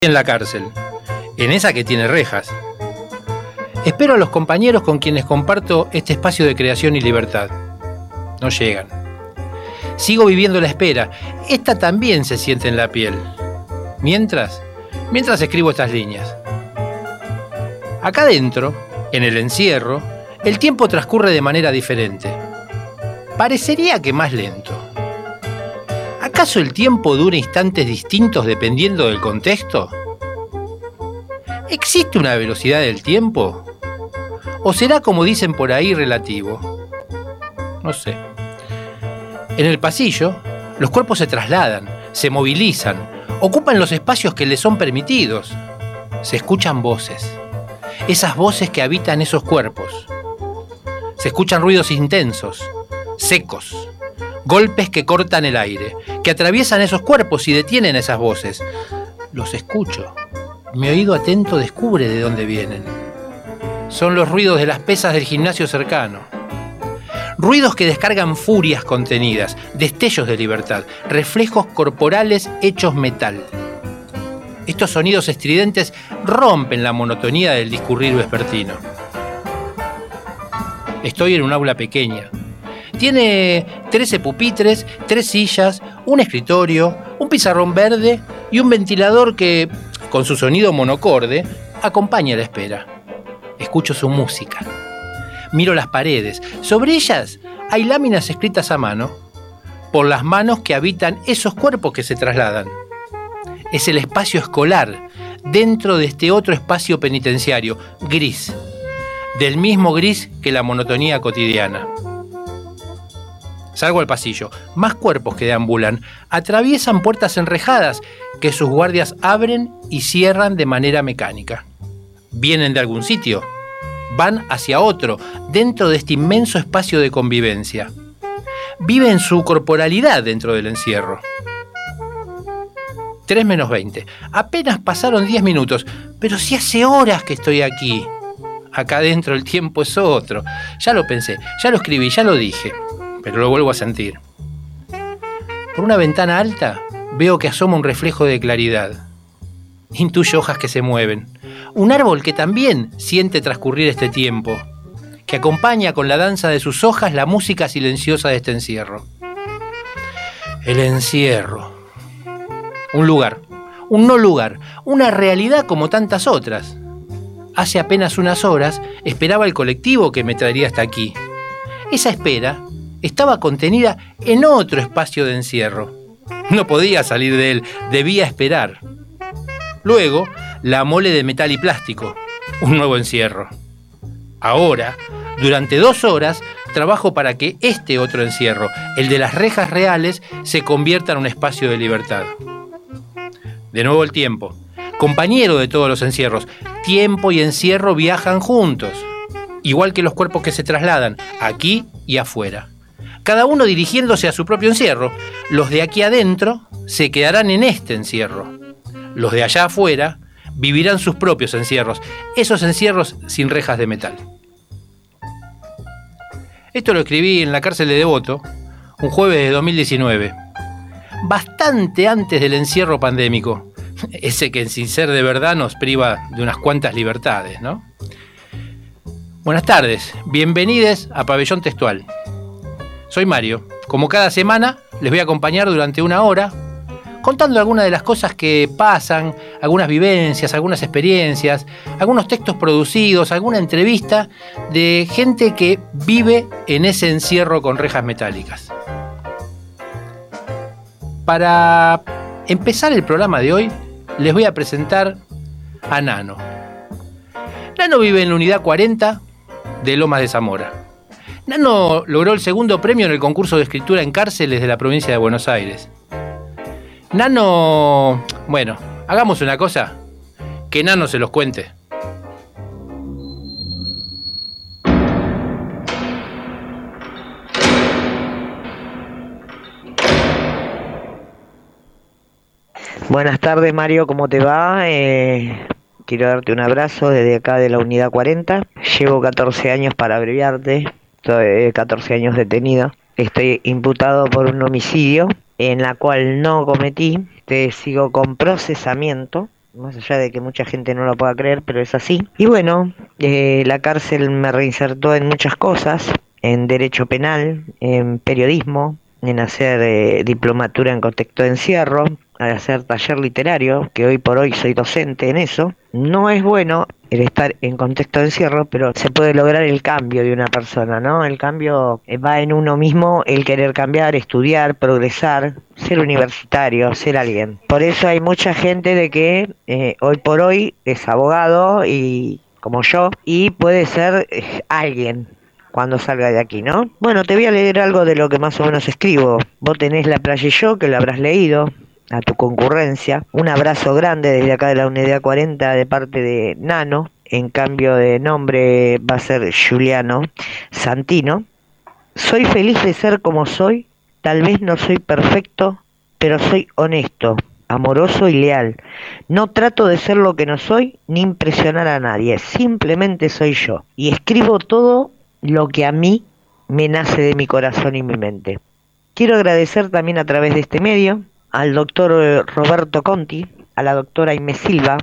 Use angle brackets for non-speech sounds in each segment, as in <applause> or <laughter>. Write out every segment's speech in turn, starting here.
en la cárcel, en esa que tiene rejas. Espero a los compañeros con quienes comparto este espacio de creación y libertad. No llegan. Sigo viviendo la espera. Esta también se siente en la piel. Mientras, mientras escribo estas líneas. Acá dentro, en el encierro, el tiempo transcurre de manera diferente. Parecería que más lento. ¿Acaso el tiempo dura instantes distintos dependiendo del contexto? ¿Existe una velocidad del tiempo? ¿O será como dicen por ahí relativo? No sé. En el pasillo, los cuerpos se trasladan, se movilizan, ocupan los espacios que les son permitidos. Se escuchan voces. Esas voces que habitan esos cuerpos. Se escuchan ruidos intensos, secos, golpes que cortan el aire, que atraviesan esos cuerpos y detienen esas voces. Los escucho. Mi oído atento descubre de dónde vienen. Son los ruidos de las pesas del gimnasio cercano. Ruidos que descargan furias contenidas, destellos de libertad, reflejos corporales hechos metal. Estos sonidos estridentes rompen la monotonía del discurrir vespertino. Estoy en un aula pequeña, tiene 13 pupitres, tres sillas, un escritorio, un pizarrón verde y un ventilador que, con su sonido monocorde, acompaña la espera. Escucho su música. Miro las paredes. Sobre ellas hay láminas escritas a mano por las manos que habitan esos cuerpos que se trasladan. Es el espacio escolar dentro de este otro espacio penitenciario, gris, del mismo gris que la monotonía cotidiana. Salgo al pasillo. Más cuerpos que deambulan atraviesan puertas enrejadas que sus guardias abren y cierran de manera mecánica. Vienen de algún sitio. Van hacia otro, dentro de este inmenso espacio de convivencia. Viven su corporalidad dentro del encierro. 3 menos 20. Apenas pasaron 10 minutos, pero si hace horas que estoy aquí. Acá dentro el tiempo es otro. Ya lo pensé, ya lo escribí, ya lo dije pero lo vuelvo a sentir. Por una ventana alta veo que asoma un reflejo de claridad. Intuyo hojas que se mueven. Un árbol que también siente transcurrir este tiempo, que acompaña con la danza de sus hojas la música silenciosa de este encierro. El encierro. Un lugar, un no lugar, una realidad como tantas otras. Hace apenas unas horas esperaba el colectivo que me traería hasta aquí. Esa espera estaba contenida en otro espacio de encierro. No podía salir de él, debía esperar. Luego, la mole de metal y plástico, un nuevo encierro. Ahora, durante dos horas, trabajo para que este otro encierro, el de las rejas reales, se convierta en un espacio de libertad. De nuevo el tiempo, compañero de todos los encierros, tiempo y encierro viajan juntos, igual que los cuerpos que se trasladan aquí y afuera cada uno dirigiéndose a su propio encierro. Los de aquí adentro se quedarán en este encierro. Los de allá afuera vivirán sus propios encierros, esos encierros sin rejas de metal. Esto lo escribí en la cárcel de Devoto, un jueves de 2019, bastante antes del encierro pandémico, <laughs> ese que sin ser de verdad nos priva de unas cuantas libertades, ¿no? Buenas tardes, bienvenidos a Pabellón Textual. Soy Mario. Como cada semana, les voy a acompañar durante una hora contando algunas de las cosas que pasan, algunas vivencias, algunas experiencias, algunos textos producidos, alguna entrevista de gente que vive en ese encierro con rejas metálicas. Para empezar el programa de hoy, les voy a presentar a Nano. Nano vive en la unidad 40 de Lomas de Zamora. Nano logró el segundo premio en el concurso de escritura en cárceles de la provincia de Buenos Aires. Nano, bueno, hagamos una cosa, que Nano se los cuente. Buenas tardes Mario, ¿cómo te va? Eh, quiero darte un abrazo desde acá de la unidad 40. Llevo 14 años para abreviarte, estoy 14 años detenido. Estoy imputado por un homicidio en la cual no cometí. Te sigo con procesamiento más allá de que mucha gente no lo pueda creer, pero es así. Y bueno, eh, la cárcel me reinsertó en muchas cosas, en derecho penal, en periodismo, en hacer eh, diplomatura en contexto de encierro, hacer taller literario, que hoy por hoy soy docente en eso. No es bueno el estar en contexto de encierro, pero se puede lograr el cambio de una persona, ¿no? El cambio eh, va en uno mismo, el querer cambiar, estudiar, progresar, ser universitario, ser alguien. Por eso hay mucha gente de que eh, hoy por hoy es abogado y como yo y puede ser eh, alguien cuando salga de aquí, ¿no? Bueno, te voy a leer algo de lo que más o menos escribo. Vos tenés La playa y yo, que lo habrás leído a tu concurrencia. Un abrazo grande desde acá de la Unidad 40 de parte de Nano. En cambio de nombre va a ser Juliano Santino. Soy feliz de ser como soy. Tal vez no soy perfecto, pero soy honesto, amoroso y leal. No trato de ser lo que no soy ni impresionar a nadie. Simplemente soy yo. Y escribo todo lo que a mí me nace de mi corazón y mi mente. Quiero agradecer también a través de este medio al doctor eh, Roberto Conti, a la doctora Inés Silva,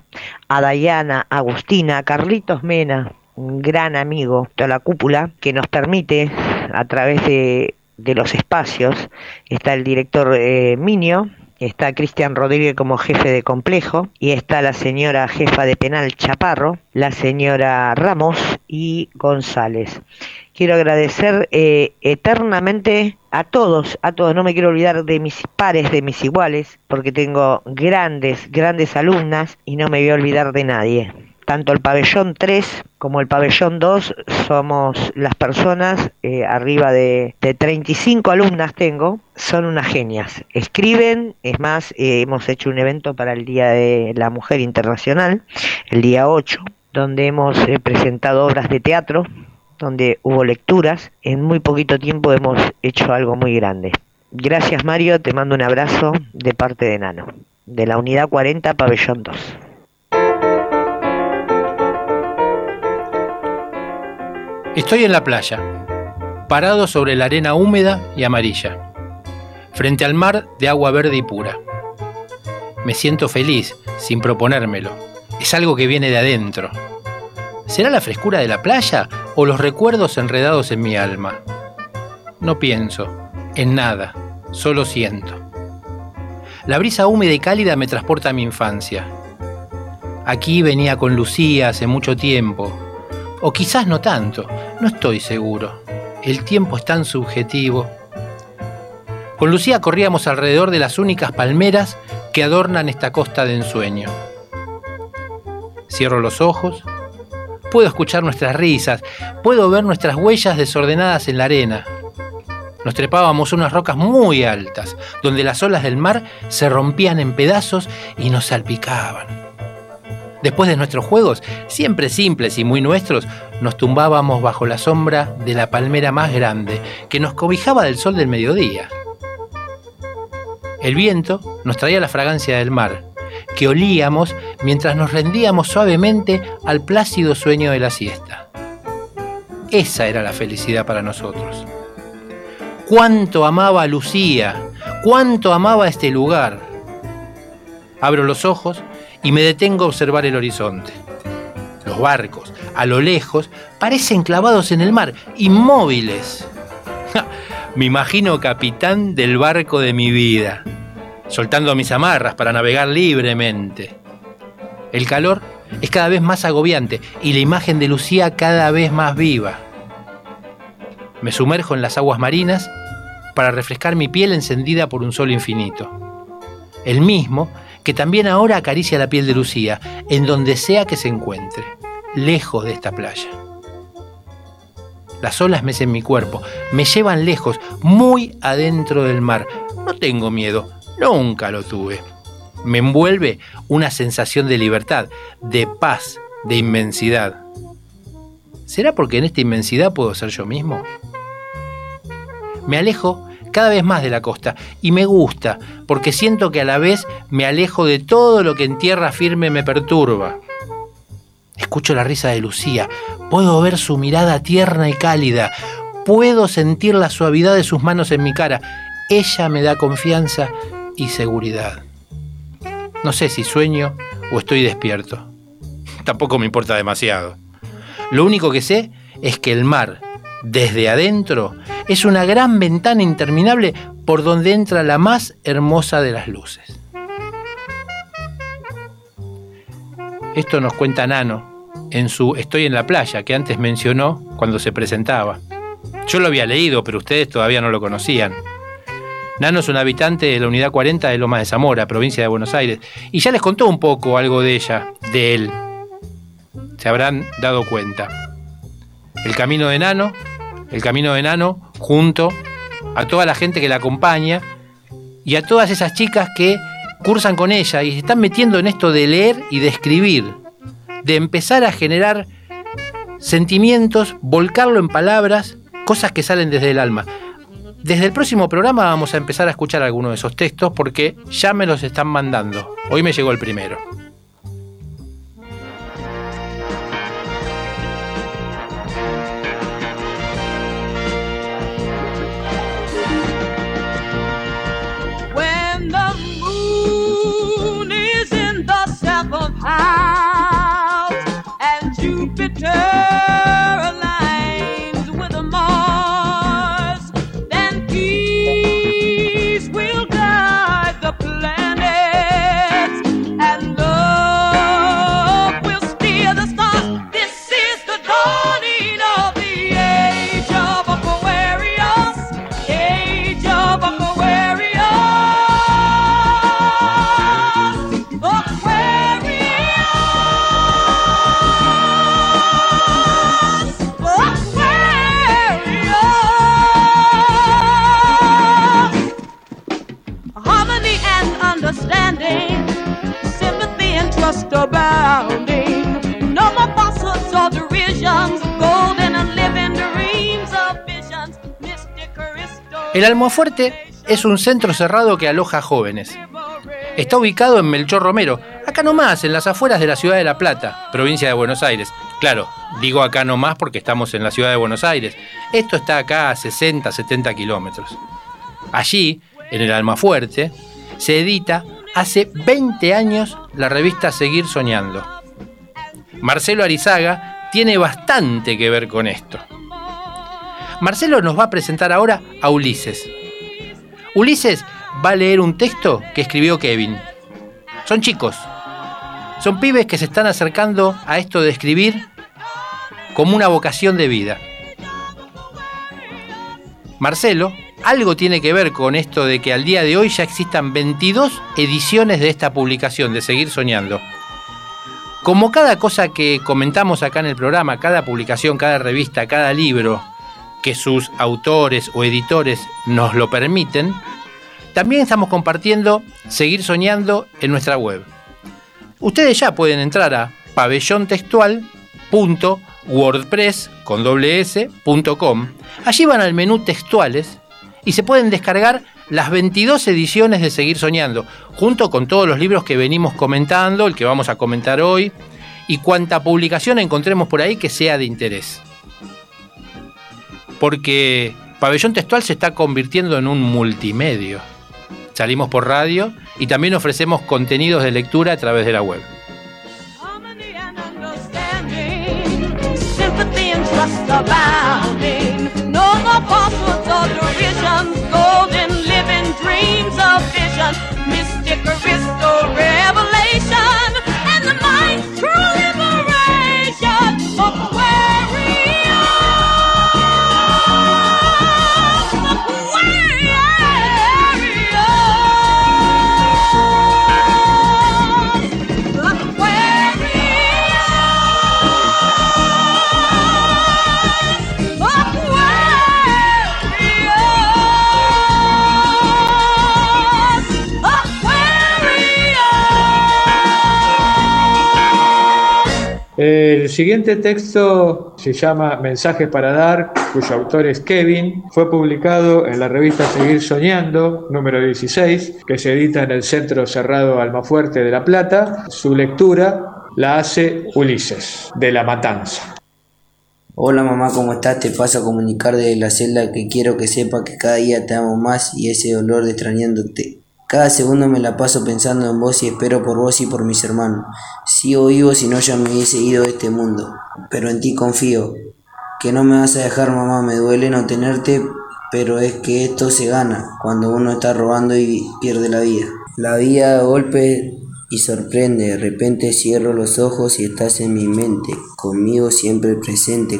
a Dayana, Agustina, a Carlitos Mena, un gran amigo de la cúpula, que nos permite a través de, los espacios, está el director eh, Minio, está Cristian Rodríguez como jefe de complejo y está la señora jefa de penal Chaparro, la señora Ramos y González. Quiero agradecer eh, eternamente a todos, a todos. No me quiero olvidar de mis pares, de mis iguales, porque tengo grandes, grandes alumnas y no me voy a olvidar de nadie. Tanto el pabellón 3 como el pabellón 2 somos las personas, eh, arriba de, de, 35 alumnas tengo, son unas genias. Escriben, es más, eh, hemos hecho un evento para el Día de la Mujer Internacional, el día 8, donde hemos presentado obras de teatro donde hubo lecturas. En muy poquito tiempo hemos hecho algo muy grande. Gracias Mario, te mando un abrazo de parte de Nano, de la unidad 40, pabellón 2. Estoy en la playa, parado sobre la arena húmeda y amarilla, frente al mar de agua verde y pura. Me siento feliz, sin proponérmelo. Es algo que viene de adentro, ¿Será la frescura de la playa o los recuerdos enredados en mi alma? No pienso, en nada, solo siento. La brisa húmeda y cálida me transporta a mi infancia. Aquí venía con Lucía hace mucho tiempo, o quizás no tanto, no estoy seguro. El tiempo es tan subjetivo. Con Lucía corríamos alrededor de las únicas palmeras que adornan esta costa de ensueño. Cierro los ojos Puedo escuchar nuestras risas, puedo ver nuestras huellas desordenadas en la arena. Nos trepábamos unas rocas muy altas, donde las olas del mar se rompían en pedazos y nos salpicaban. Después de nuestros juegos, siempre simples y muy nuestros, nos tumbábamos bajo la sombra de la palmera más grande, que nos cobijaba del sol del mediodía. El viento nos traía la fragancia del mar, que olíamos mientras nos rendíamos suavemente al plácido sueño de la siesta. Esa era la felicidad para nosotros. Cuánto amaba a Lucía, cuánto amaba este lugar. Abro los ojos y me detengo a observar el horizonte. Los barcos, a lo lejos, parecen clavados en el mar, inmóviles. me imagino capitán del barco de mi vida soltando mis amarras para navegar libremente. El calor es cada vez más agobiante y la imagen de Lucía cada vez más viva. Me sumerjo en las aguas marinas para refrescar mi piel encendida por un sol infinito. El mismo que también ahora acaricia la piel de Lucía, en donde sea que se encuentre, lejos de esta playa. Las olas mecen mi cuerpo, me llevan lejos, muy adentro del mar. No tengo miedo, Nunca lo tuve. Me envuelve una sensación de libertad, de paz, de inmensidad. ¿Será porque en esta inmensidad puedo ser yo mismo? Me alejo cada vez más de la costa y me gusta porque siento que a la vez me alejo de todo lo que en tierra firme me perturba. Escucho la risa de Lucía, puedo ver su mirada tierna y cálida, puedo sentir la suavidad de sus manos en mi cara. Ella me da confianza y seguridad. No sé si sueño o estoy despierto. <laughs> Tampoco me importa demasiado. Lo único que sé es que el mar, desde adentro, es una gran ventana interminable por donde entra la más hermosa de las luces. Esto nos cuenta Nano en su Estoy en la playa, que antes mencionó cuando se presentaba. Yo lo había leído, pero ustedes todavía no lo conocían. Nano es un habitante de la unidad 40 de Lomas de Zamora, provincia de Buenos Aires, y ya les contó un poco algo de ella, de él. Se habrán dado cuenta. El camino de Nano, el camino de Nano, junto a toda la gente que la acompaña y a todas esas chicas que cursan con ella y se están metiendo en esto de leer y de escribir, de empezar a generar sentimientos, volcarlo en palabras, cosas que salen desde el alma. Desde el próximo programa vamos a empezar a escuchar algunos de esos textos porque ya me los están mandando. Hoy me llegó el primero. El Almofuerte es un centro cerrado que aloja jóvenes. Está ubicado en Melchor Romero, acá nomás, en las afueras de la ciudad de La Plata, provincia de Buenos Aires. Claro, digo acá nomás porque estamos en la ciudad de Buenos Aires. Esto está acá a 60, 70 kilómetros. Allí, en el Almafuerte, se edita hace 20 años la revista Seguir Soñando. Marcelo Arizaga tiene bastante que ver con esto. Marcelo nos va a presentar ahora a Ulises. Ulises va a leer un texto que escribió Kevin. Son chicos, son pibes que se están acercando a esto de escribir como una vocación de vida. Marcelo, algo tiene que ver con esto de que al día de hoy ya existan 22 ediciones de esta publicación, de Seguir Soñando. Como cada cosa que comentamos acá en el programa, cada publicación, cada revista, cada libro, que sus autores o editores nos lo permiten, también estamos compartiendo Seguir Soñando en nuestra web. Ustedes ya pueden entrar a pabellontextual.wordpress.com. Allí van al menú textuales y se pueden descargar las 22 ediciones de Seguir Soñando, junto con todos los libros que venimos comentando, el que vamos a comentar hoy, y cuanta publicación encontremos por ahí que sea de interés porque Pabellón Textual se está convirtiendo en un multimedio. Salimos por radio y también ofrecemos contenidos de lectura a través de la web. El siguiente texto se llama Mensajes para dar, cuyo autor es Kevin. Fue publicado en la revista Seguir Soñando, número 16, que se edita en el Centro Cerrado Almafuerte de La Plata. Su lectura la hace Ulises, de La Matanza. Hola mamá, ¿cómo estás? Te paso a comunicar desde la celda que quiero que sepa que cada día te amo más y ese dolor de extrañándote Cada segundo me la paso pensando en vos y espero por vos y por mis hermanos. Sigo vivo si no ya me hubiese ido de este mundo. Pero en ti confío. Que no me vas a dejar, mamá. Me duele no tenerte, pero es que esto se gana cuando uno está robando y pierde la vida. La vida golpe y sorprende. De repente cierro los ojos y estás en mi mente, conmigo siempre presente,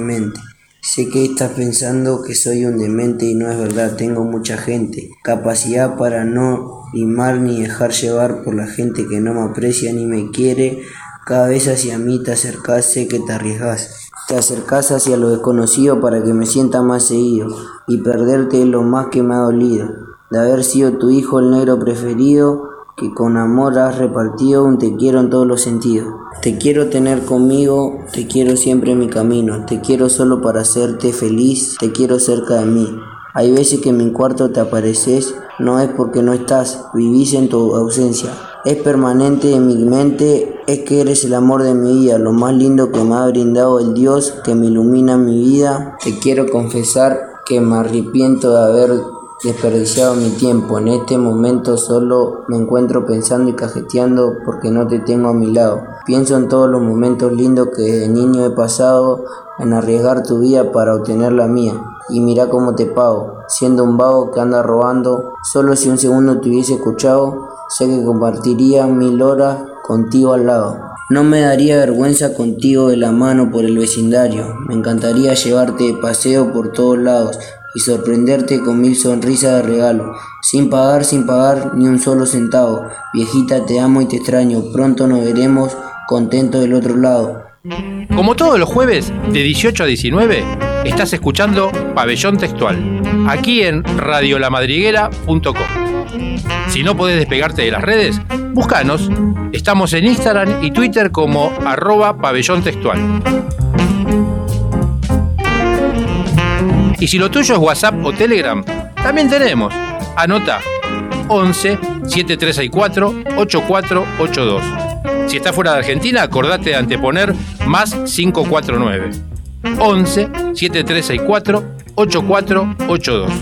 mente. Sé que estás pensando que soy un demente y no es verdad, tengo mucha gente, capacidad para no limar ni dejar llevar por la gente que no me aprecia ni me quiere. Cada vez hacia mí te acercas, sé que te arriesgas. Te acercas hacia lo desconocido para que me sienta más seguido y perderte es lo más que me ha dolido. De haber sido tu hijo el negro preferido, que con amor has repartido un te quiero en todos los sentidos. Te quiero tener conmigo, te quiero siempre en mi camino, te quiero solo para hacerte feliz, te quiero cerca de mí. Hay veces que en mi cuarto te apareces, no es porque no estás, vivís en tu ausencia. Es permanente en mi mente, es que eres el amor de mi vida, lo más lindo que me ha brindado el Dios que me ilumina mi vida. Te quiero confesar que me arrepiento de haber desperdiciado mi tiempo. En este momento solo me encuentro pensando y cajeteando porque no te tengo a mi lado. Pienso en todos los momentos lindos que de niño he pasado en arriesgar tu vida para obtener la mía. Y mira cómo te pago, siendo un vago que anda robando. Solo si un segundo te hubiese escuchado, sé que compartiría mil horas contigo al lado. No me daría vergüenza contigo de la mano por el vecindario. Me encantaría llevarte de paseo por todos lados, y sorprenderte con mil sonrisas de regalo, sin pagar, sin pagar ni un solo centavo. Viejita, te amo y te extraño, pronto nos veremos contentos del otro lado. Como todos los jueves, de 18 a 19, estás escuchando Pabellón Textual, aquí en radiolamadriguera.com. Si no podés despegarte de las redes, búscanos. Estamos en Instagram y Twitter como arroba pabellón textual. Y si lo tuyo es WhatsApp o Telegram, también tenemos. Anota 11 7364 8482. Si estás fuera de Argentina, acordate de anteponer más 549. 11 7364 8482.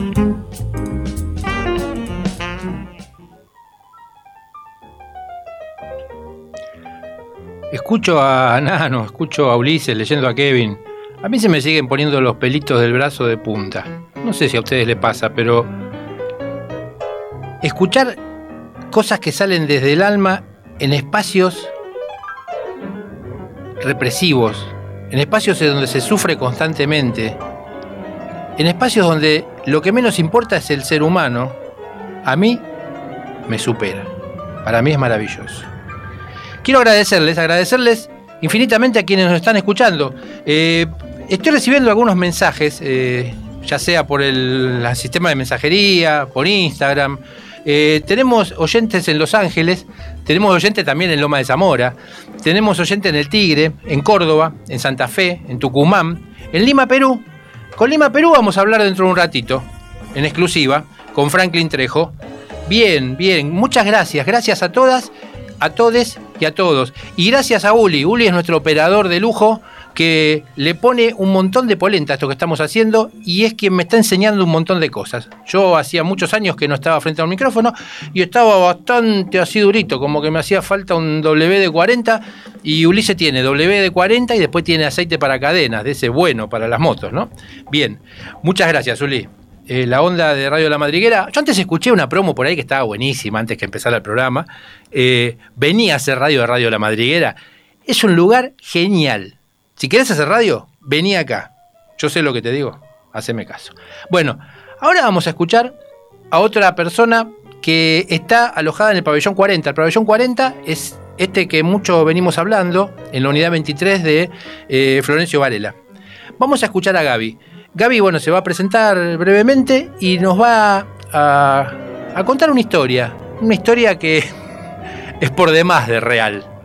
Escucho a <laughs> Nano, escucho a Ulises leyendo a Kevin. A mí se me siguen poniendo los pelitos del brazo de punta. No sé si a ustedes les pasa, pero escuchar cosas que salen desde el alma en espacios represivos, en espacios en donde se sufre constantemente, en espacios donde lo que menos importa es el ser humano, a mí me supera. Para mí es maravilloso. Quiero agradecerles, agradecerles infinitamente a quienes nos están escuchando. Eh, Estoy recibiendo algunos mensajes, eh, ya sea por el, sistema de mensajería, por Instagram. Eh, tenemos oyentes en Los Ángeles, tenemos oyentes también en Loma de Zamora, tenemos oyentes en El Tigre, en Córdoba, en Santa Fe, en Tucumán, en Lima, Perú. Con Lima, Perú vamos a hablar dentro de un ratito, en exclusiva, con Franklin Trejo. Bien, bien, muchas gracias, gracias a todas, a todes y a todos. Y gracias a Uli, Uli es nuestro operador de lujo que le pone un montón de polenta a esto que estamos haciendo y es quien me está enseñando un montón de cosas. Yo hacía muchos años que no estaba frente a un micrófono y estaba bastante así durito, como que me hacía falta un WD-40 y Ulises tiene WD-40 y después tiene aceite para cadenas, de ese bueno para las motos, ¿no? Bien, muchas gracias, Uli. Eh, la onda de Radio La Madriguera. Yo antes escuché una promo por ahí que estaba buenísima antes que empezara el programa. Eh, venía a hacer radio de Radio La Madriguera. Es un lugar genial si quieres hacer radio, vení acá. Yo sé lo que te digo, haceme caso. Bueno, ahora vamos a escuchar a otra persona que está alojada en el pabellón 40. El pabellón 40 es este que mucho venimos hablando en la unidad 23 de eh, Florencio Varela. Vamos a escuchar a Gaby. Gaby, bueno, se va a presentar brevemente y nos va a contar una historia. Una historia que <laughs> es por demás de real.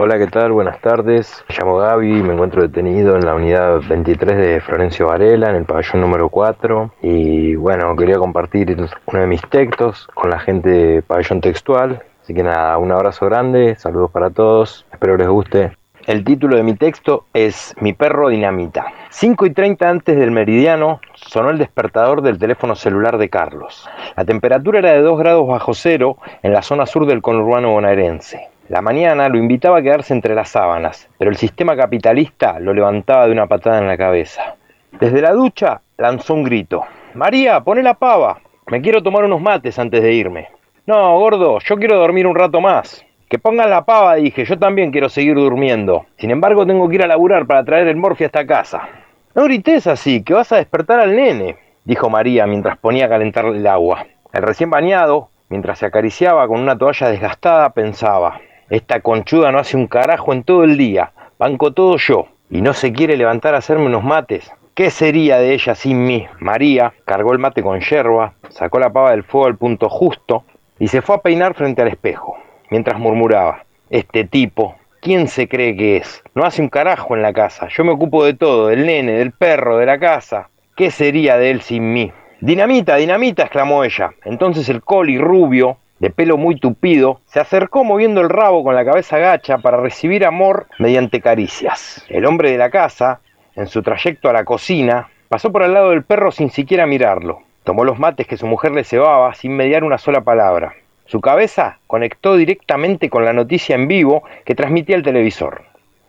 Hola, ¿qué tal? Buenas tardes. Me llamo Gaby, me encuentro detenido en la unidad 23 de Florencio Varela, en el pabellón número 4. Y bueno, quería compartir uno de mis textos con la gente de Pabellón Textual. Así que nada, un abrazo grande, saludos para todos, espero les guste. El título de mi texto es Mi perro dinamita. 5 y 30 antes del meridiano sonó el despertador del teléfono celular de Carlos. La temperatura era de 2 grados bajo cero en la zona sur del conurbano bonaerense. La mañana lo invitaba a quedarse entre las sábanas, pero el sistema capitalista lo levantaba de una patada en la cabeza. Desde la ducha lanzó un grito. María, poné la pava. Me quiero tomar unos mates antes de irme. No, gordo, yo quiero dormir un rato más. Que pongan la pava, dije, yo también quiero seguir durmiendo. Sin embargo, tengo que ir a laburar para traer el morfi a esta casa. No grites así, que vas a despertar al nene, dijo María mientras ponía a calentar el agua. El recién bañado, mientras se acariciaba con una toalla desgastada, pensaba, esta conchuda no hace un carajo en todo el día, banco todo yo, y no se quiere levantar a hacerme unos mates. ¿Qué sería de ella sin mí? María cargó el mate con yerba, sacó la pava del fuego al punto justo y se fue a peinar frente al espejo mientras murmuraba, este tipo, ¿quién se cree que es? No hace un carajo en la casa, yo me ocupo de todo, del nene, del perro, de la casa. ¿Qué sería de él sin mí? Dinamita, dinamita, exclamó ella. Entonces el coli rubio, de pelo muy tupido, se acercó moviendo el rabo con la cabeza gacha para recibir amor mediante caricias. El hombre de la casa, en su trayecto a la cocina, pasó por al lado del perro sin siquiera mirarlo. Tomó los mates que su mujer le cebaba sin mediar una sola palabra. Su cabeza conectó directamente con la noticia en vivo que transmitía el televisor.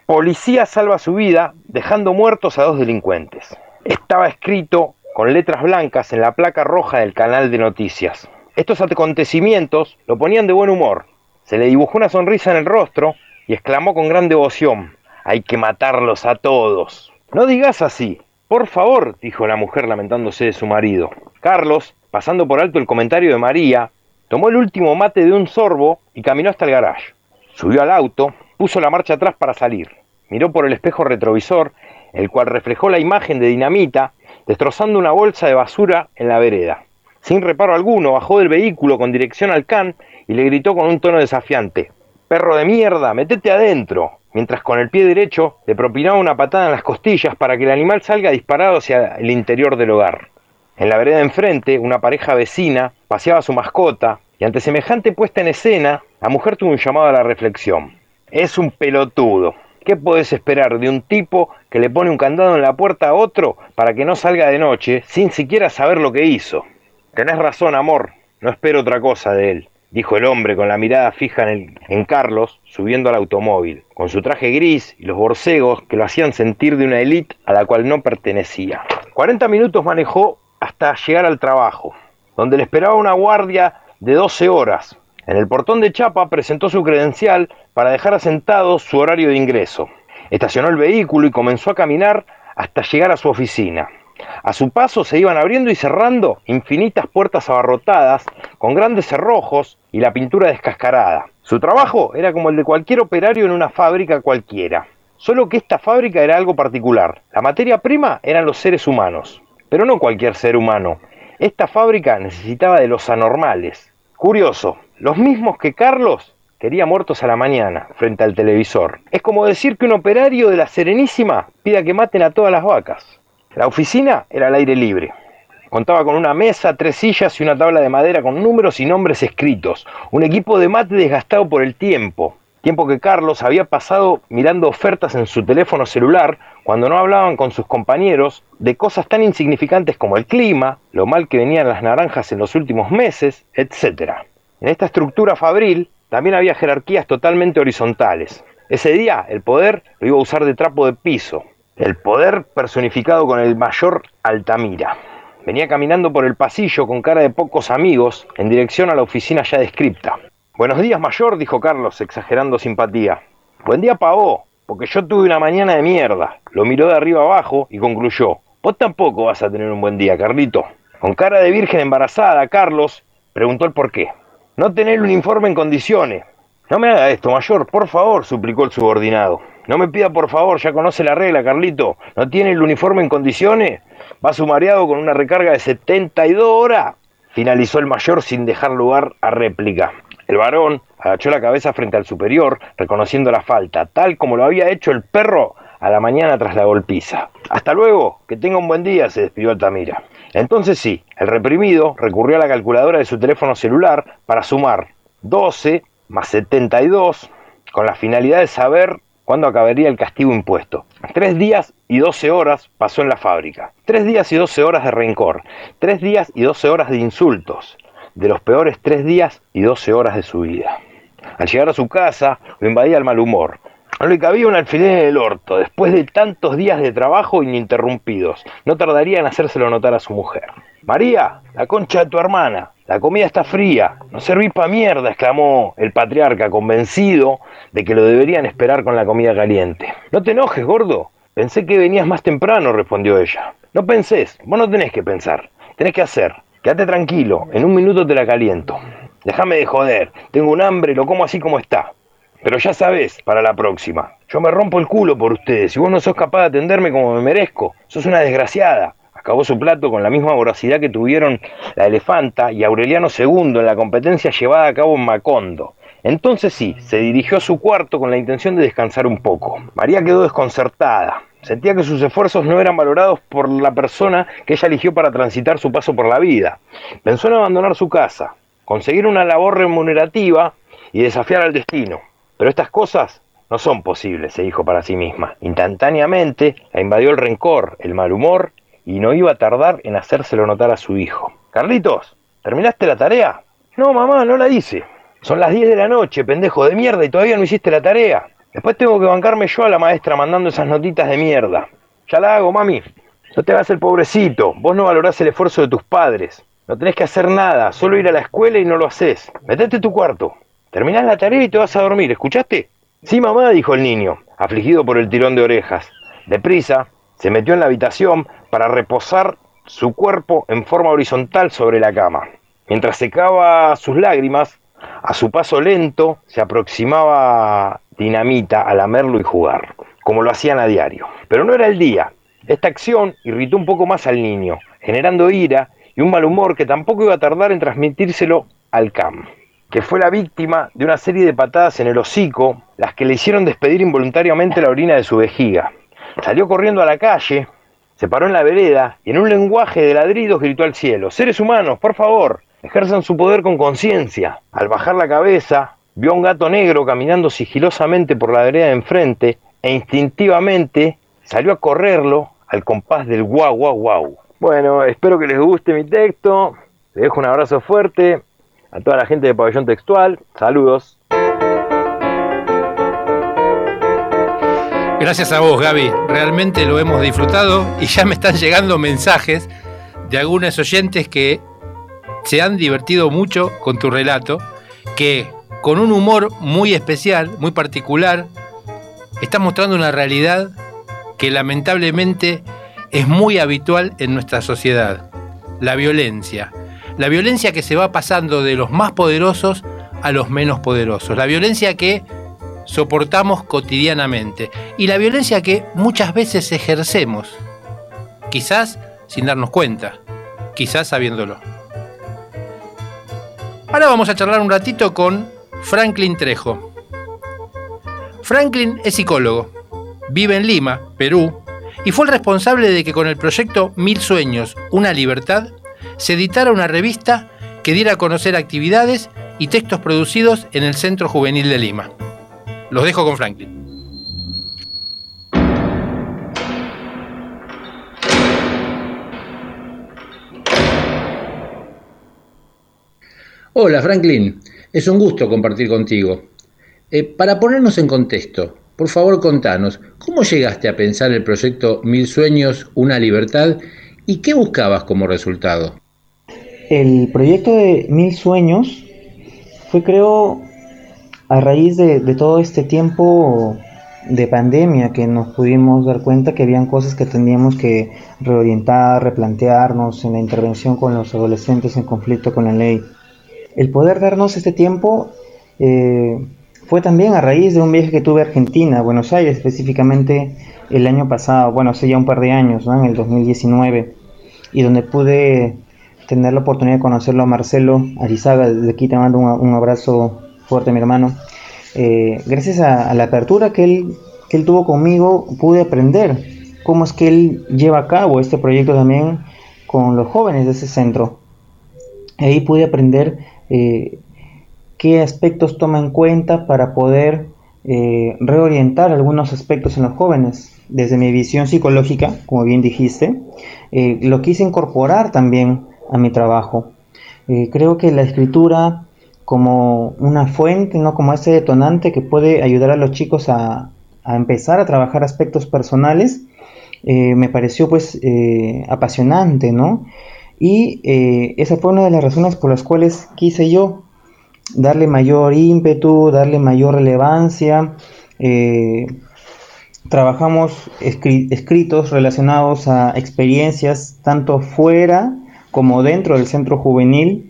Policía salva su vida dejando muertos a dos delincuentes. Estaba escrito con letras blancas en la placa roja del canal de noticias. Estos acontecimientos lo ponían de buen humor. Se le dibujó una sonrisa en el rostro y exclamó con gran devoción, hay que matarlos a todos. No digas así. Por favor, dijo la mujer lamentándose de su marido. Carlos, pasando por alto el comentario de María, Tomó el último mate de un sorbo y caminó hasta el garage. Subió al auto, puso la marcha atrás para salir. Miró por el espejo retrovisor, el cual reflejó la imagen de dinamita destrozando una bolsa de basura en la vereda. Sin reparo alguno, bajó del vehículo con dirección al can y le gritó con un tono desafiante: Perro de mierda, metete adentro. Mientras con el pie derecho le propinaba una patada en las costillas para que el animal salga disparado hacia el interior del hogar. En la vereda enfrente, una pareja vecina paseaba a su mascota y ante semejante puesta en escena, la mujer tuvo un llamado a la reflexión. Es un pelotudo. ¿Qué puedes esperar de un tipo que le pone un candado en la puerta a otro para que no salga de noche sin siquiera saber lo que hizo? Tenés razón, amor. No espero otra cosa de él, dijo el hombre con la mirada fija en, en Carlos, subiendo al automóvil, con su traje gris y los borcegos que lo hacían sentir de una élite a la cual no pertenecía. 40 minutos manejó hasta llegar al trabajo, donde le esperaba una guardia de 12 horas. En el portón de Chapa presentó su credencial para dejar asentado su horario de ingreso. Estacionó el vehículo y comenzó a caminar hasta llegar a su oficina. A su paso se iban abriendo y cerrando infinitas puertas abarrotadas con grandes cerrojos y la pintura descascarada. Su trabajo era como el de cualquier operario en una fábrica cualquiera, solo que esta fábrica era algo particular. La materia prima eran los seres humanos pero no cualquier ser humano. Esta fábrica necesitaba de los anormales. Curioso, los mismos que Carlos quería muertos a la mañana frente al televisor. Es como decir que un operario de la Serenísima pida que maten a todas las vacas. La oficina era al aire libre. Contaba con una mesa, tres sillas y una tabla de madera con números y nombres escritos. Un equipo de mate desgastado por el tiempo. Tiempo que Carlos había pasado mirando ofertas en su teléfono celular cuando no hablaban con sus compañeros de cosas tan insignificantes como el clima, lo mal que venían las naranjas en los últimos meses, etc. En esta estructura fabril también había jerarquías totalmente horizontales. Ese día el poder lo iba a usar de trapo de piso, el poder personificado con el mayor Altamira. Venía caminando por el pasillo con cara de pocos amigos en dirección a la oficina ya descripta. Buenos días, mayor, dijo Carlos, exagerando simpatía. Buen día, pavó, porque yo tuve una mañana de mierda. Lo miró de arriba abajo y concluyó. Vos tampoco vas a tener un buen día, Carlito. Con cara de virgen embarazada, Carlos preguntó el por qué. No tener un informe en condiciones. No me haga esto, mayor, por favor, suplicó el subordinado. No me pida por favor, ya conoce la regla, Carlito. ¿No tiene el uniforme en condiciones? Va sumariado con una recarga de 72 horas. Finalizó el mayor sin dejar lugar a réplica. El varón agachó la cabeza frente al superior, reconociendo la falta, tal como lo había hecho el perro a la mañana tras la golpiza. Hasta luego, que tenga un buen día, se despidió Altamira. Entonces sí, el reprimido recurrió a la calculadora de su teléfono celular para sumar 12 más 72, con la finalidad de saber cuándo acabaría el castigo impuesto. Tres días y 12 horas pasó en la fábrica. Tres días y 12 horas de rencor. Tres días y 12 horas de insultos. De los peores tres días y 12 horas de su vida. Al llegar a su casa, lo invadía el mal humor. No le cabía un alfiler en el orto. Después de tantos días de trabajo ininterrumpidos, no tardaría en hacérselo notar a su mujer. María, la concha de tu hermana, la comida está fría, no serví pa' mierda, exclamó el patriarca, convencido de que lo deberían esperar con la comida caliente. No te enojes, gordo. Pensé que venías más temprano, respondió ella. No pensés, vos no tenés que pensar, tenés que hacer. Quédate tranquilo, en un minuto te la caliento. Déjame de joder, tengo un hambre, lo como así como está. Pero ya sabes, para la próxima, yo me rompo el culo por ustedes y vos no sos capaz de atenderme como me merezco. Sos una desgraciada. Acabó su plato con la misma voracidad que tuvieron la elefanta y Aureliano II en la competencia llevada a cabo en Macondo. Entonces sí, se dirigió a su cuarto con la intención de descansar un poco. María quedó desconcertada. Sentía que sus esfuerzos no eran valorados por la persona que ella eligió para transitar su paso por la vida. Pensó en abandonar su casa, conseguir una labor remunerativa y desafiar al destino. Pero estas cosas no son posibles, se dijo para sí misma. Instantáneamente la invadió el rencor, el mal humor y no iba a tardar en hacérselo notar a su hijo. Carlitos, ¿terminaste la tarea? No, mamá, no la hice. Son las 10 de la noche, pendejo de mierda, y todavía no hiciste la tarea. Después tengo que bancarme yo a la maestra mandando esas notitas de mierda. Ya la hago, mami. No te hagas el pobrecito. Vos no valorás el esfuerzo de tus padres. No tenés que hacer nada, solo ir a la escuela y no lo haces. Metete en tu cuarto. Terminás la tarea y te vas a dormir, ¿escuchaste? Sí, mamá, dijo el niño, afligido por el tirón de orejas. Deprisa, se metió en la habitación para reposar su cuerpo en forma horizontal sobre la cama. Mientras secaba sus lágrimas, a su paso lento se aproximaba Dinamita a lamerlo y jugar, como lo hacían a diario. Pero no era el día. Esta acción irritó un poco más al niño, generando ira y un mal humor que tampoco iba a tardar en transmitírselo al Cam que fue la víctima de una serie de patadas en el hocico, las que le hicieron despedir involuntariamente la orina de su vejiga. Salió corriendo a la calle, se paró en la vereda y en un lenguaje de ladridos gritó al cielo, seres humanos, por favor, ejerzan su poder con conciencia. Al bajar la cabeza, vio a un gato negro caminando sigilosamente por la vereda de enfrente e instintivamente salió a correrlo al compás del guau guau guau. Bueno, espero que les guste mi texto. Les dejo un abrazo fuerte a toda la gente de Pabellón Textual, saludos. Gracias a vos, Gaby. Realmente lo hemos disfrutado y ya me están llegando mensajes de algunos oyentes que se han divertido mucho con tu relato, que con un humor muy especial, muy particular, está mostrando una realidad que lamentablemente es muy habitual en nuestra sociedad, la violencia la violencia que se va pasando de los más poderosos a los menos poderosos, la violencia que soportamos cotidianamente y la violencia que muchas veces ejercemos, quizás sin darnos cuenta, quizás sabiéndolo. Ahora vamos a charlar un ratito con Franklin Trejo. Franklin es psicólogo, vive en Lima, Perú, y fue el responsable de que con el proyecto Mil Sueños, Una Libertad, se editara una revista que diera a conocer actividades y textos producidos en el Centro Juvenil de Lima. Los dejo con Franklin. Hola Franklin, es un gusto compartir contigo. Eh, para ponernos en contexto, por favor contanos, ¿cómo llegaste a pensar el proyecto Mil Sueños, Una Libertad y qué buscabas como resultado? El proyecto de Mil Sueños fue creo a raíz de, todo este tiempo de pandemia que nos pudimos dar cuenta que habían cosas que teníamos que reorientar, replantearnos en la intervención con los adolescentes en conflicto con la ley. El poder darnos este tiempo eh, fue también a raíz de un viaje que tuve a Argentina, Buenos Aires específicamente el año pasado, bueno, hace ya un par de años, en el 2019, y donde pude tener la oportunidad de conocerlo a Marcelo Arizaga, desde aquí te mando un, abrazo fuerte, mi hermano. Eh, gracias a, la apertura que él, que él tuvo conmigo, pude aprender cómo es que él lleva a cabo este proyecto también con los jóvenes de ese centro. Ahí pude aprender eh, qué aspectos toma en cuenta para poder eh, reorientar algunos aspectos en los jóvenes. Desde mi visión psicológica, como bien dijiste, eh, lo quise incorporar también a mi trabajo. Eh, creo que la escritura como una fuente, no como ese detonante que puede ayudar a los chicos a, a empezar a trabajar aspectos personales, me pareció pues apasionante, ¿no? Y esa fue una de las razones por las cuales quise yo darle mayor ímpetu, darle mayor relevancia. Eh, trabajamos escritos relacionados a experiencias tanto fuera como dentro del centro juvenil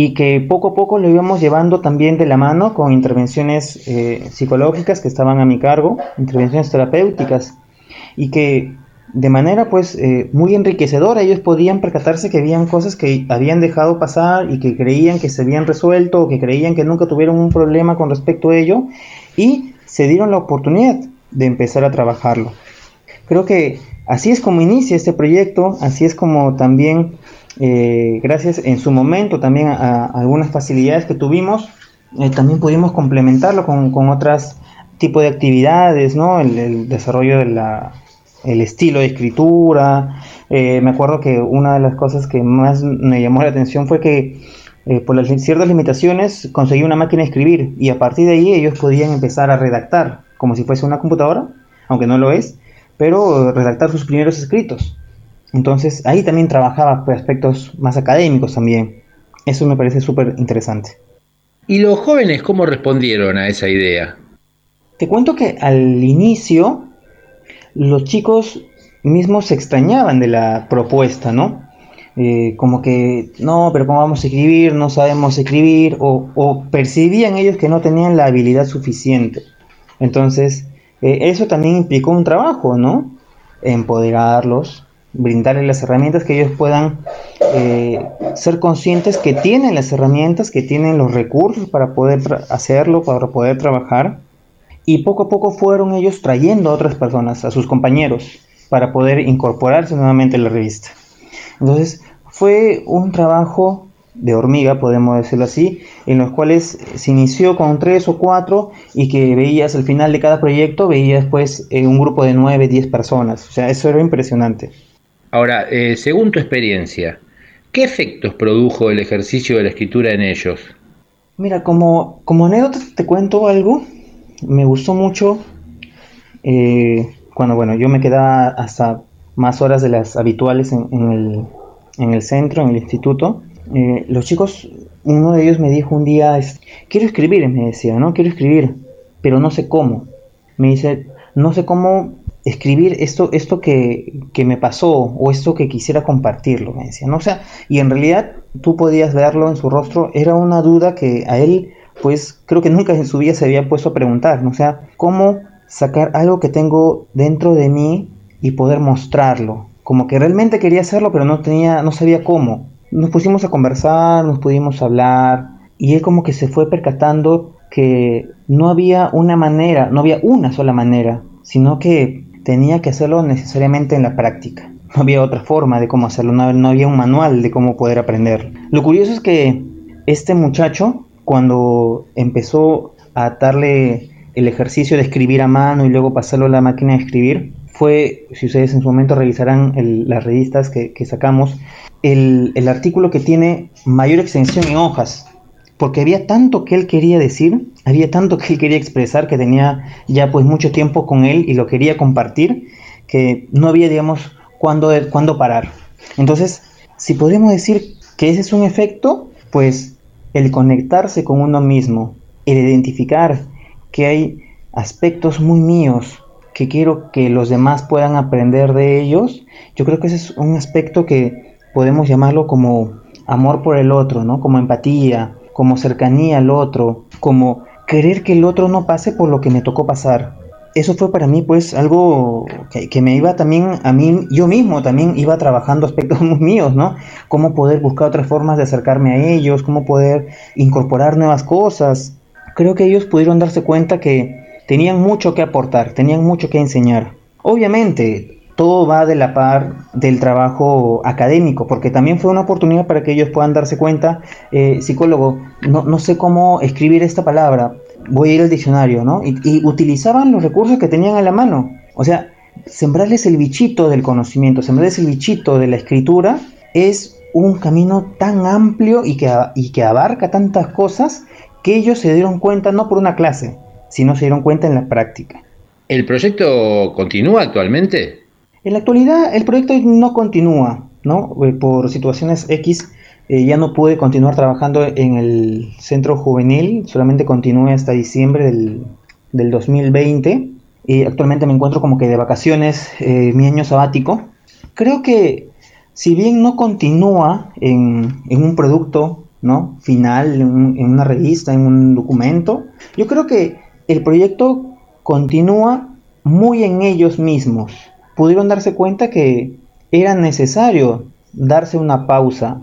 y que poco a poco lo íbamos llevando también de la mano con intervenciones eh, psicológicas que estaban a mi cargo, intervenciones terapéuticas y que de manera pues eh, muy enriquecedora. Ellos podían percatarse que habían cosas que habían dejado pasar y que creían que se habían resuelto o que creían que nunca tuvieron un problema con respecto a ello y se dieron la oportunidad de empezar a trabajarlo. Creo que así es como inicia este proyecto, así es como también, eh, gracias en su momento también a, algunas facilidades que tuvimos, eh, también pudimos complementarlo con, con otras tipos de actividades, ¿no? el desarrollo de la el estilo de escritura. Eh, me acuerdo que una de las cosas que más me llamó la atención fue que eh, por las ciertas limitaciones conseguí una máquina de escribir y a partir de ahí ellos podían empezar a redactar como si fuese una computadora, aunque no lo es, pero redactar sus primeros escritos. Entonces ahí también trabajaba por aspectos más académicos también. Eso me parece súper interesante. ¿Y los jóvenes cómo respondieron a esa idea? Te cuento que al inicio los chicos mismos se extrañaban de la propuesta, ¿no? Eh, como que, no, pero ¿cómo vamos a escribir? No sabemos escribir, o, percibían ellos que no tenían la habilidad suficiente. Entonces, eh, eso también implicó un trabajo, ¿no? Empoderarlos, brindarles las herramientas que ellos puedan eh, ser conscientes que tienen las herramientas, que tienen los recursos para poder hacerlo, para poder trabajar y poco a poco fueron ellos trayendo a otras personas, a sus compañeros, para poder incorporarse nuevamente a la revista. Entonces fue un trabajo de hormiga, podemos decirlo así, en los cuales se inició con tres o cuatro y que veías al final de cada proyecto, veías pues eh, un grupo de nueve, diez personas. O sea, eso era impresionante. Ahora, eh, según tu experiencia, ¿qué efectos produjo el ejercicio de la escritura en ellos? Mira, como, como anécdota te cuento algo me gustó mucho eh, cuando, bueno, yo me quedaba hasta más horas de las habituales en, el, centro, en el instituto. Eh, los chicos, uno de ellos me dijo un día, quiero escribir, me decía, ¿no? Quiero escribir, pero no sé cómo. Me dice, no sé cómo escribir esto, esto que, que, me pasó o esto que quisiera compartirlo, me decía, ¿no? O sea, y en realidad tú podías verlo en su rostro, era una duda que a él pues creo que nunca en su vida se había puesto a preguntar, ¿no? o sea, cómo sacar algo que tengo dentro de mí y poder mostrarlo, como que realmente quería hacerlo, pero no tenía, no sabía cómo. Nos pusimos a conversar, nos pudimos hablar y él como que se fue percatando que no había una manera, no había una sola manera, sino que tenía que hacerlo necesariamente en la práctica. No había otra forma de cómo hacerlo, no, había un manual de cómo poder aprender. Lo curioso es que este muchacho cuando empezó a darle el ejercicio de escribir a mano y luego pasarlo a la máquina de escribir, fue, si ustedes en su momento revisarán las revistas que, sacamos, el, el, artículo que tiene mayor extensión en hojas, porque había tanto que él quería decir, había tanto que él quería expresar, que tenía ya pues mucho tiempo con él y lo quería compartir, que no había, digamos, cuándo, cuándo parar. Entonces, si podemos decir que ese es un efecto, pues el conectarse con uno mismo, el identificar que hay aspectos muy míos que quiero que los demás puedan aprender de ellos, yo creo que ese es un aspecto que podemos llamarlo como amor por el otro, ¿no? Como empatía, como cercanía al otro, como querer que el otro no pase por lo que me tocó pasar eso fue para mí pues algo que, me iba también a mí, yo mismo también iba trabajando aspectos <laughs> míos, ¿no? Cómo poder buscar otras formas de acercarme a ellos, cómo poder incorporar nuevas cosas. Creo que ellos pudieron darse cuenta que tenían mucho que aportar, tenían mucho que enseñar. Obviamente, todo va de la par del trabajo académico, porque también fue una oportunidad para que ellos puedan darse cuenta, eh, psicólogo, no, no, sé cómo escribir esta palabra, voy a ir al diccionario, ¿no? Y, y, utilizaban los recursos que tenían a la mano. O sea, sembrarles el bichito del conocimiento, sembrarles el bichito de la escritura, es un camino tan amplio y que, y que abarca tantas cosas que ellos se dieron cuenta no por una clase, sino se dieron cuenta en la práctica. ¿El proyecto continúa actualmente? En la actualidad el proyecto no continúa, ¿no? Eh, por situaciones X eh, ya no pude continuar trabajando en el centro juvenil, solamente continué hasta diciembre del, del 2020 y actualmente me encuentro como que de vacaciones, eh, mi año sabático. Creo que si bien no continúa en, en un producto ¿no? final, en, en, una revista, en un documento, yo creo que el proyecto continúa muy en ellos mismos. Pudieron darse cuenta que era necesario darse una pausa,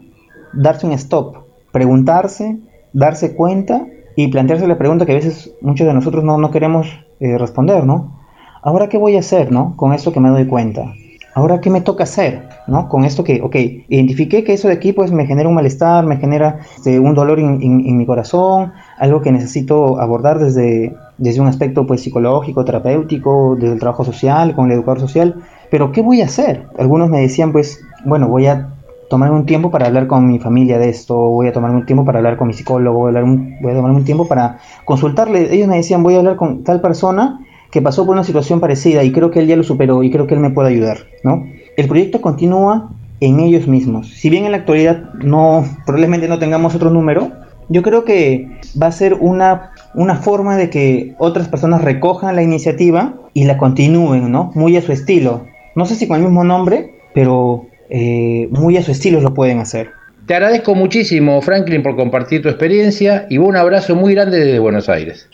darse un stop, preguntarse, darse cuenta y plantearse la pregunta que a veces muchos de nosotros no, no queremos eh, responder, ¿no? Ahora, ¿qué voy a hacer, ¿no? Con esto que me doy cuenta. Ahora, ¿qué me toca hacer, ¿no? Con esto que, ok, identifiqué que eso de aquí, pues, me genera un malestar, me genera este, un dolor en, mi corazón, algo que necesito abordar desde, desde un aspecto, pues, psicológico, terapéutico, desde el trabajo social, con el educador social. Pero, ¿qué voy a hacer? Algunos me decían, pues, bueno, voy a tomarme un tiempo para hablar con mi familia de esto, voy a tomarme un tiempo para hablar con mi psicólogo, voy a, un, voy a tomarme un tiempo para consultarle. Ellos me decían, voy a hablar con tal persona que pasó por una situación parecida y creo que él ya lo superó y creo que él me puede ayudar, ¿no? El proyecto continúa en ellos mismos. Si bien en la actualidad no, probablemente no tengamos otro número, yo creo que va a ser una, una forma de que otras personas recojan la iniciativa y la continúen, ¿no? Muy a su estilo. No sé si con el mismo nombre, pero eh, muy a su estilo lo pueden hacer. Te agradezco muchísimo, Franklin, por compartir tu experiencia y un abrazo muy grande desde Buenos Aires.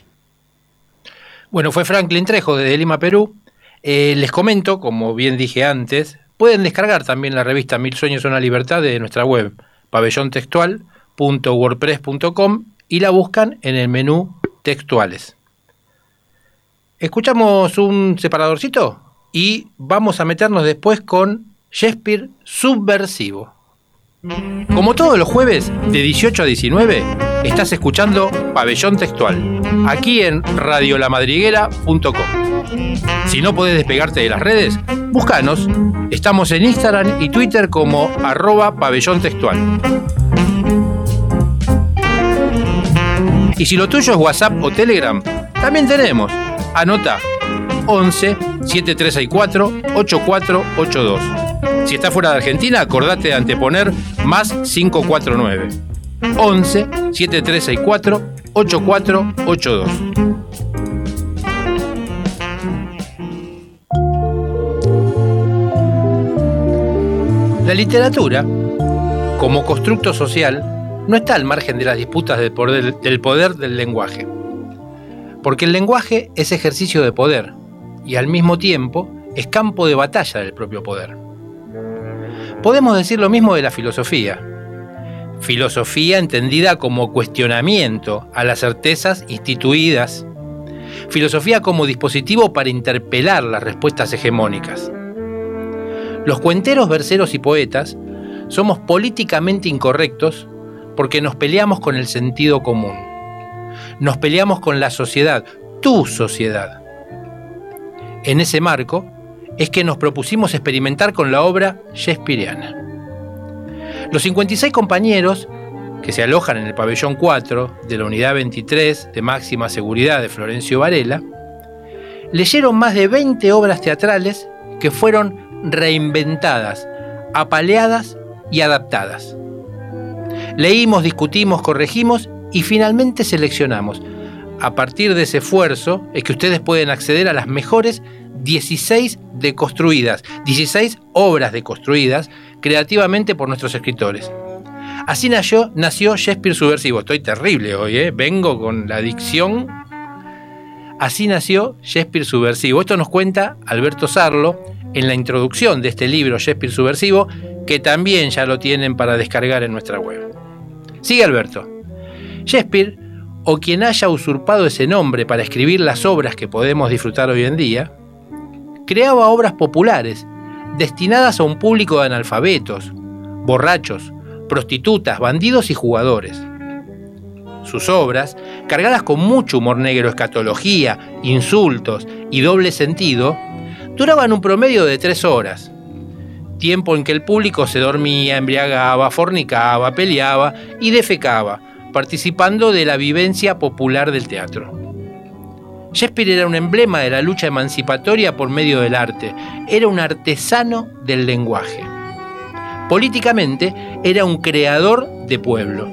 Bueno, fue Franklin Trejo desde Lima, Perú. Eh, les comento, como bien dije antes, pueden descargar también la revista Mil Sueños una Libertad de nuestra web, pabellontextual.wordpress.com y la buscan en el menú Textuales. Escuchamos un separadorcito y vamos a meternos después con Shakespeare Subversivo. Como todos los jueves, de 18 a 19, estás escuchando Pabellón Textual, aquí en radiolamadriguera.com. Si no podés despegarte de las redes, búscanos. Estamos en Instagram y Twitter como arroba pabellón textual. Y si lo tuyo es WhatsApp o Telegram, también tenemos. Anota 11 7364 8482. Si estás fuera de Argentina, acordate de anteponer más 549 11 7364 8482. La literatura, como constructo social, no está al margen de las disputas del poder, del lenguaje. Porque el lenguaje es ejercicio de poder y al mismo tiempo es campo de batalla del propio poder. Podemos decir lo mismo de la filosofía. Filosofía entendida como cuestionamiento a las certezas instituidas. Filosofía como dispositivo para interpelar las respuestas hegemónicas. Los cuenteros, verseros y poetas somos políticamente incorrectos porque nos peleamos con el sentido común. Nos peleamos con la sociedad, tu sociedad. En ese marco, es que nos propusimos experimentar con la obra shakespeariana. Los 56 compañeros que se alojan en el pabellón 4 de la unidad 23 de máxima seguridad de Florencio Varela, leyeron más de 20 obras teatrales que fueron reinventadas, apaleadas y adaptadas. Leímos, discutimos, corregimos y finalmente seleccionamos. A partir de ese esfuerzo es que ustedes pueden acceder a las mejores 16 deconstruidas, 16 obras deconstruidas creativamente por nuestros escritores. Así nació, nació Shakespeare Subversivo. Estoy terrible hoy, ¿eh? vengo con la dicción. Así nació Shakespeare Subversivo. Esto nos cuenta Alberto Sarlo en la introducción de este libro Shakespeare Subversivo, que también ya lo tienen para descargar en nuestra web. Sigue Alberto. Shakespeare, o quien haya usurpado ese nombre para escribir las obras que podemos disfrutar hoy en día, creaba obras populares, destinadas a un público de analfabetos, borrachos, prostitutas, bandidos y jugadores. Sus obras, cargadas con mucho humor negro, escatología, insultos y doble sentido, duraban un promedio de tres horas, tiempo en que el público se dormía, embriagaba, fornicaba, peleaba y defecaba, participando de la vivencia popular del teatro. Shakespeare era un emblema de la lucha emancipatoria por medio del arte, era un artesano del lenguaje. Políticamente era un creador de pueblo.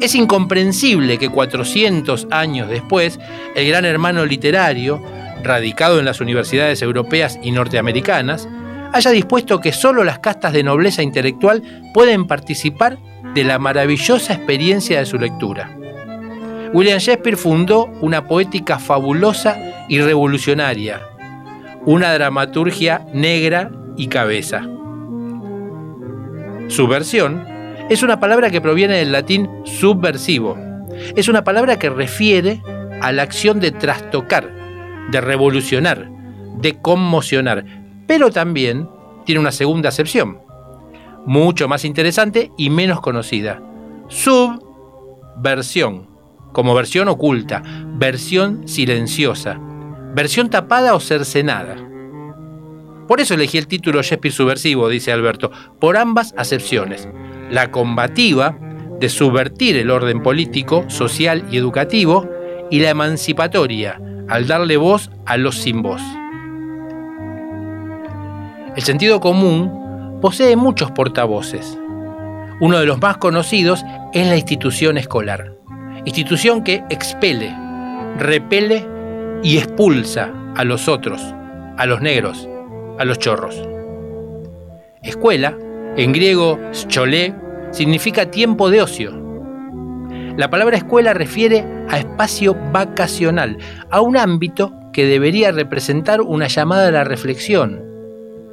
Es incomprensible que 400 años después, el gran hermano literario, radicado en las universidades europeas y norteamericanas, haya dispuesto que solo las castas de nobleza intelectual pueden participar de la maravillosa experiencia de su lectura. William Shakespeare fundó una poética fabulosa y revolucionaria, una dramaturgia negra y cabeza. Subversión es una palabra que proviene del latín subversivo. Es una palabra que refiere a la acción de trastocar, de revolucionar, de conmocionar, pero también tiene una segunda acepción, mucho más interesante y menos conocida. Subversión, como versión oculta, versión silenciosa, versión tapada o cercenada. Por eso elegí el título Shakespeare subversivo, dice Alberto, por ambas acepciones. La combativa, de subvertir el orden político, social y educativo, y la emancipatoria, al darle voz a los sin voz. El sentido común posee muchos portavoces. Uno de los más conocidos es la institución escolar, institución que expele, repele y expulsa a los otros, a los negros, a los chorros. Escuela, en griego scholé, significa tiempo de ocio. La palabra escuela refiere a espacio vacacional, a un ámbito que debería representar una llamada a la reflexión,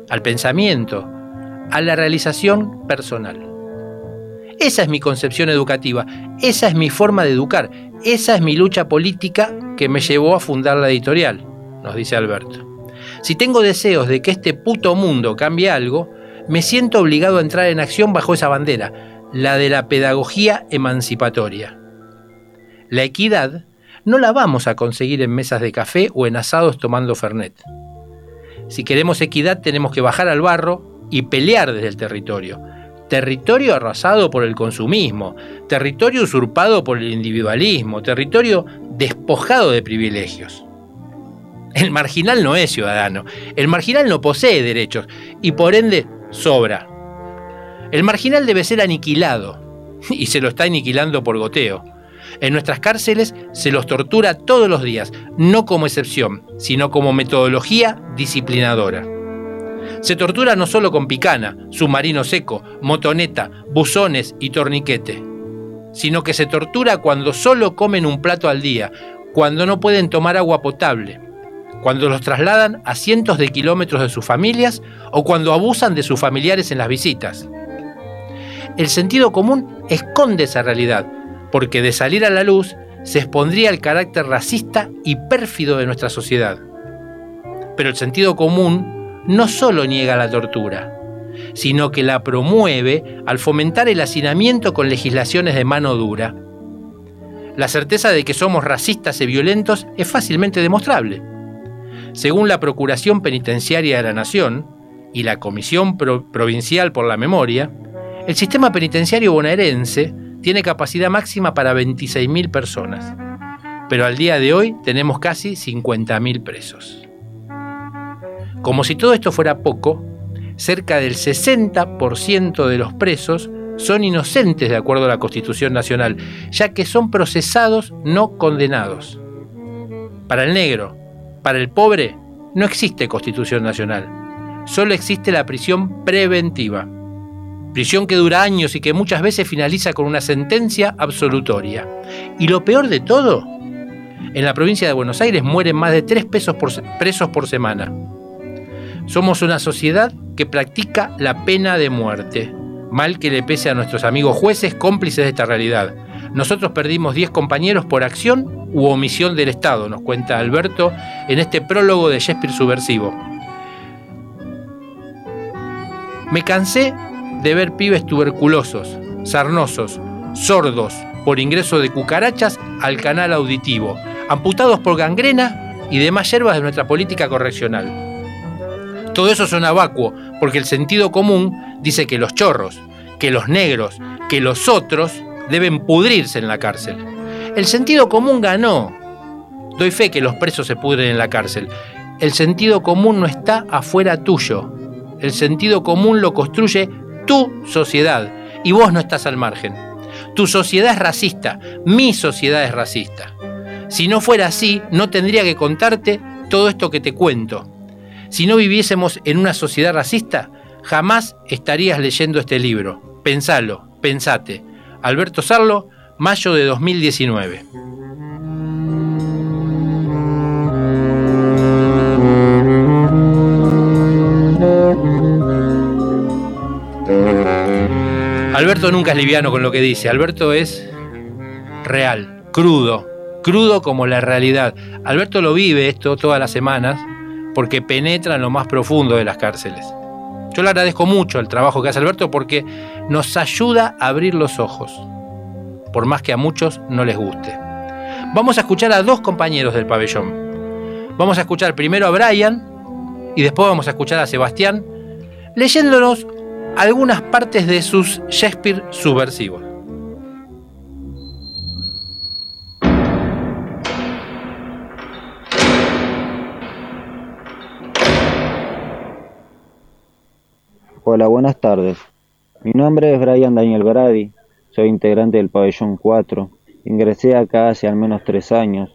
al pensamiento, a la realización personal. Esa es mi concepción educativa, esa es mi forma de educar, esa es mi lucha política que me llevó a fundar la editorial, nos dice Alberto. Si tengo deseos de que este puto mundo cambie algo, me siento obligado a entrar en acción bajo esa bandera, la de la pedagogía emancipatoria. La equidad no la vamos a conseguir en mesas de café o en asados tomando Fernet. Si queremos equidad tenemos que bajar al barro y pelear desde el territorio. Territorio arrasado por el consumismo, territorio usurpado por el individualismo, territorio despojado de privilegios. El marginal no es ciudadano, el marginal no posee derechos y por ende sobra. El marginal debe ser aniquilado <laughs> y se lo está aniquilando por goteo. En nuestras cárceles se los tortura todos los días, no como excepción, sino como metodología disciplinadora. Se tortura no solo con picana, submarino seco, motoneta, buzones y torniquete, sino que se tortura cuando solo comen un plato al día, cuando no pueden tomar agua potable, cuando los trasladan a cientos de kilómetros de sus familias o cuando abusan de sus familiares en las visitas. El sentido común esconde esa realidad, porque de salir a la luz se expondría el carácter racista y pérfido de nuestra sociedad. Pero el sentido común no solo niega la tortura, sino que la promueve al fomentar el hacinamiento con legislaciones de mano dura. La certeza de que somos racistas y violentos es fácilmente demostrable. Según la Procuración Penitenciaria de la Nación y la Comisión Provincial por la Memoria, el sistema penitenciario bonaerense tiene capacidad máxima para 26.000 personas, pero al día de hoy tenemos casi 50.000 presos. Como si todo esto fuera poco, cerca del 60% de los presos son inocentes de acuerdo a la Constitución Nacional, ya que son procesados no condenados. Para el negro, para el pobre, no existe Constitución Nacional, solo existe la prisión preventiva prisión que dura años y que muchas veces finaliza con una sentencia absolutoria. Y lo peor de todo, en la provincia de Buenos Aires mueren más de tres pesos presos por semana. Somos una sociedad que practica la pena de muerte, mal que le pese a nuestros amigos jueces cómplices de esta realidad. Nosotros perdimos 10 compañeros por acción u omisión del Estado, nos cuenta Alberto en este prólogo de Shakespeare subversivo. Me cansé de ver pibes tuberculosos, sarnosos, sordos por ingreso de cucarachas al canal auditivo, amputados por gangrena y demás hierbas de nuestra política correccional. Todo eso suena vacuo, porque el sentido común dice que los chorros, que los negros, que los otros deben pudrirse en la cárcel. El sentido común ganó. Doy fe que los presos se pudren en la cárcel. El sentido común no está afuera tuyo. El sentido común lo construye tu sociedad y vos no estás al margen. Tu sociedad es racista, mi sociedad es racista. Si no fuera así, no tendría que contarte todo esto que te cuento. Si no viviésemos en una sociedad racista, jamás estarías leyendo este libro. Pensalo, pensate. Alberto Sarlo, mayo de 2019. Alberto nunca es liviano con lo que dice. Alberto es real, crudo, crudo como la realidad. Alberto lo vive esto todas las semanas porque penetra en lo más profundo de las cárceles. Yo le agradezco mucho el trabajo que hace Alberto porque nos ayuda a abrir los ojos, por más que a muchos no les guste. Vamos a escuchar a dos compañeros del pabellón. Vamos a escuchar primero a Brian y después vamos a escuchar a Sebastián leyéndonos algunas partes de sus Shakespeare subversivos. Hola, buenas tardes. Mi nombre es Brian Daniel Brady, soy integrante del pabellón 4. Ingresé acá hace al menos tres años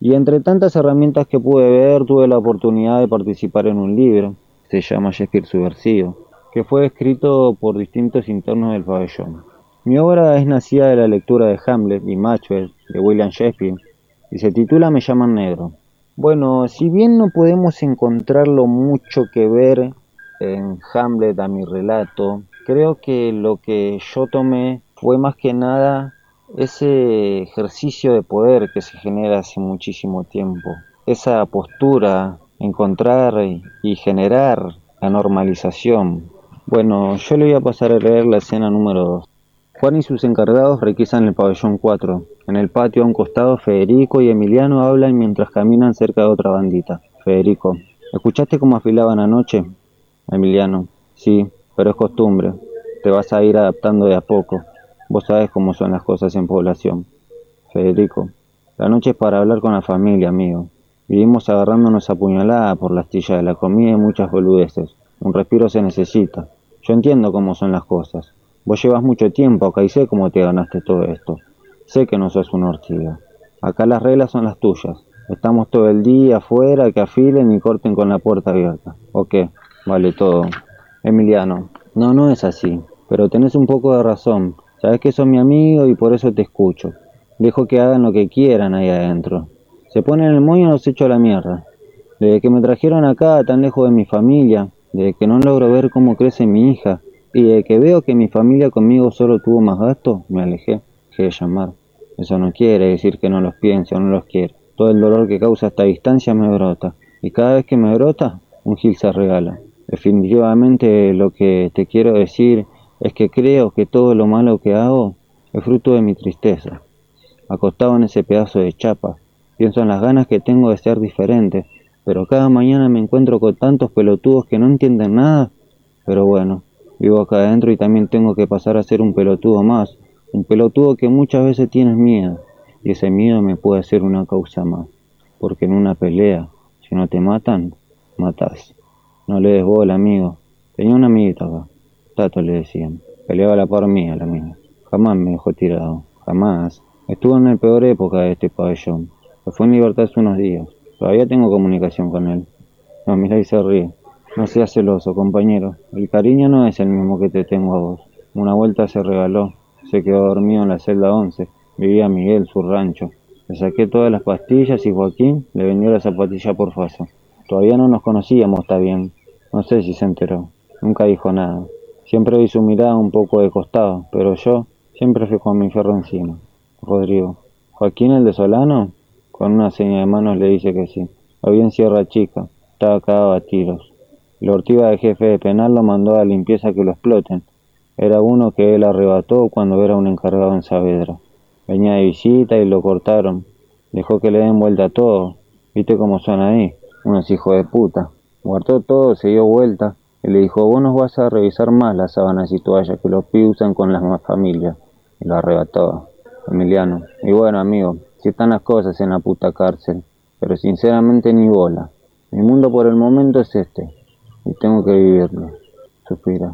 y entre tantas herramientas que pude ver tuve la oportunidad de participar en un libro, se llama Shakespeare Subversivo, que fue escrito por distintos internos del pabellón. Mi obra es nacida de la lectura de Hamlet y Maxwell de William Shakespeare y se titula Me llaman negro. Bueno, si bien no podemos encontrarlo mucho que ver en Hamlet a mi relato, creo que lo que yo tomé fue más que nada ese ejercicio de poder que se genera hace muchísimo tiempo, esa postura, encontrar y generar la normalización. Bueno, yo le voy a pasar a leer la escena número 2. Juan y sus encargados requisan el pabellón 4. En el patio a un costado Federico y Emiliano hablan mientras caminan cerca de otra bandita. Federico, ¿escuchaste cómo afilaban anoche? Emiliano, sí, pero es costumbre. Te vas a ir adaptando de a poco. Vos sabes cómo son las cosas en población. Federico, la noche es para hablar con la familia, amigo. Vivimos agarrándonos a puñalada por la astilla de la comida y muchas boludeces. Un respiro se necesita. Yo entiendo cómo son las cosas. Vos llevas mucho tiempo acá y sé cómo te ganaste todo esto. Sé que no sos una ortiga. Acá las reglas son las tuyas. Estamos todo el día afuera, que afilen y corten con la puerta abierta. ¿O qué? Vale todo. Emiliano, no, no es así. Pero tenés un poco de razón. Sabes que sos mi amigo y por eso te escucho. Dejo que hagan lo que quieran ahí adentro. Se ponen el moño y los echo a la mierda. Desde que me trajeron acá, tan lejos de mi familia, desde que no logro ver cómo crece mi hija, y desde que veo que mi familia conmigo solo tuvo más gasto, me alejé, dejé de llamar. Eso no quiere decir que no los piense o no los quiera. Todo el dolor que causa esta distancia me brota, y cada vez que me brota, un gil se regala. Definitivamente lo que te quiero decir es que creo que todo lo malo que hago es fruto de mi tristeza. Acostado en ese pedazo de chapa, pienso en las ganas que tengo de ser diferente, pero cada mañana me encuentro con tantos pelotudos que no entienden nada. Pero bueno, vivo acá adentro y también tengo que pasar a ser un pelotudo más, un pelotudo que muchas veces tienes miedo, y ese miedo me puede ser una causa más, porque en una pelea, si no te matan, matas. No le des bola, amigo. Tenía una amiguita acá. Tato le decían. Peleaba la par mía, la mía. Jamás me dejó tirado. Jamás. Estuvo en la peor época de este pabellón. Se fue en libertad hace unos días. Todavía tengo comunicación con él. No, mira y se ríe. No seas celoso, compañero. El cariño no es el mismo que te tengo a vos. Una vuelta se regaló. Se quedó dormido en la celda 11. Vivía Miguel, su rancho. Le saqué todas las pastillas y Joaquín le vendió la zapatilla por faso. Todavía no nos conocíamos, está bien. No sé si se enteró. Nunca dijo nada. Siempre vi su mirada un poco de costado, pero yo siempre fui con mi ferro encima. Rodrigo. ¿Joaquín el de Solano? Con una seña de manos le dice que sí. Vi en Sierra Chica. Estaba cagado a tiros. El Ortiva de jefe de penal lo mandó a limpieza que lo exploten. Era uno que él arrebató cuando era un encargado en Saavedra. Venía de visita y lo cortaron. Dejó que le den vuelta a todo. ¿Viste cómo son ahí? Unos hijos de puta. Guardó todo, se dio vuelta y le dijo, vos nos vas a revisar más las sábanas y toallas que los pibes usan con las familias. Y lo arrebató. Emiliano. Y bueno, amigo, si están las cosas en la puta cárcel. Pero sinceramente ni bola. Mi mundo por el momento es este. Y tengo que vivirlo. Suspira.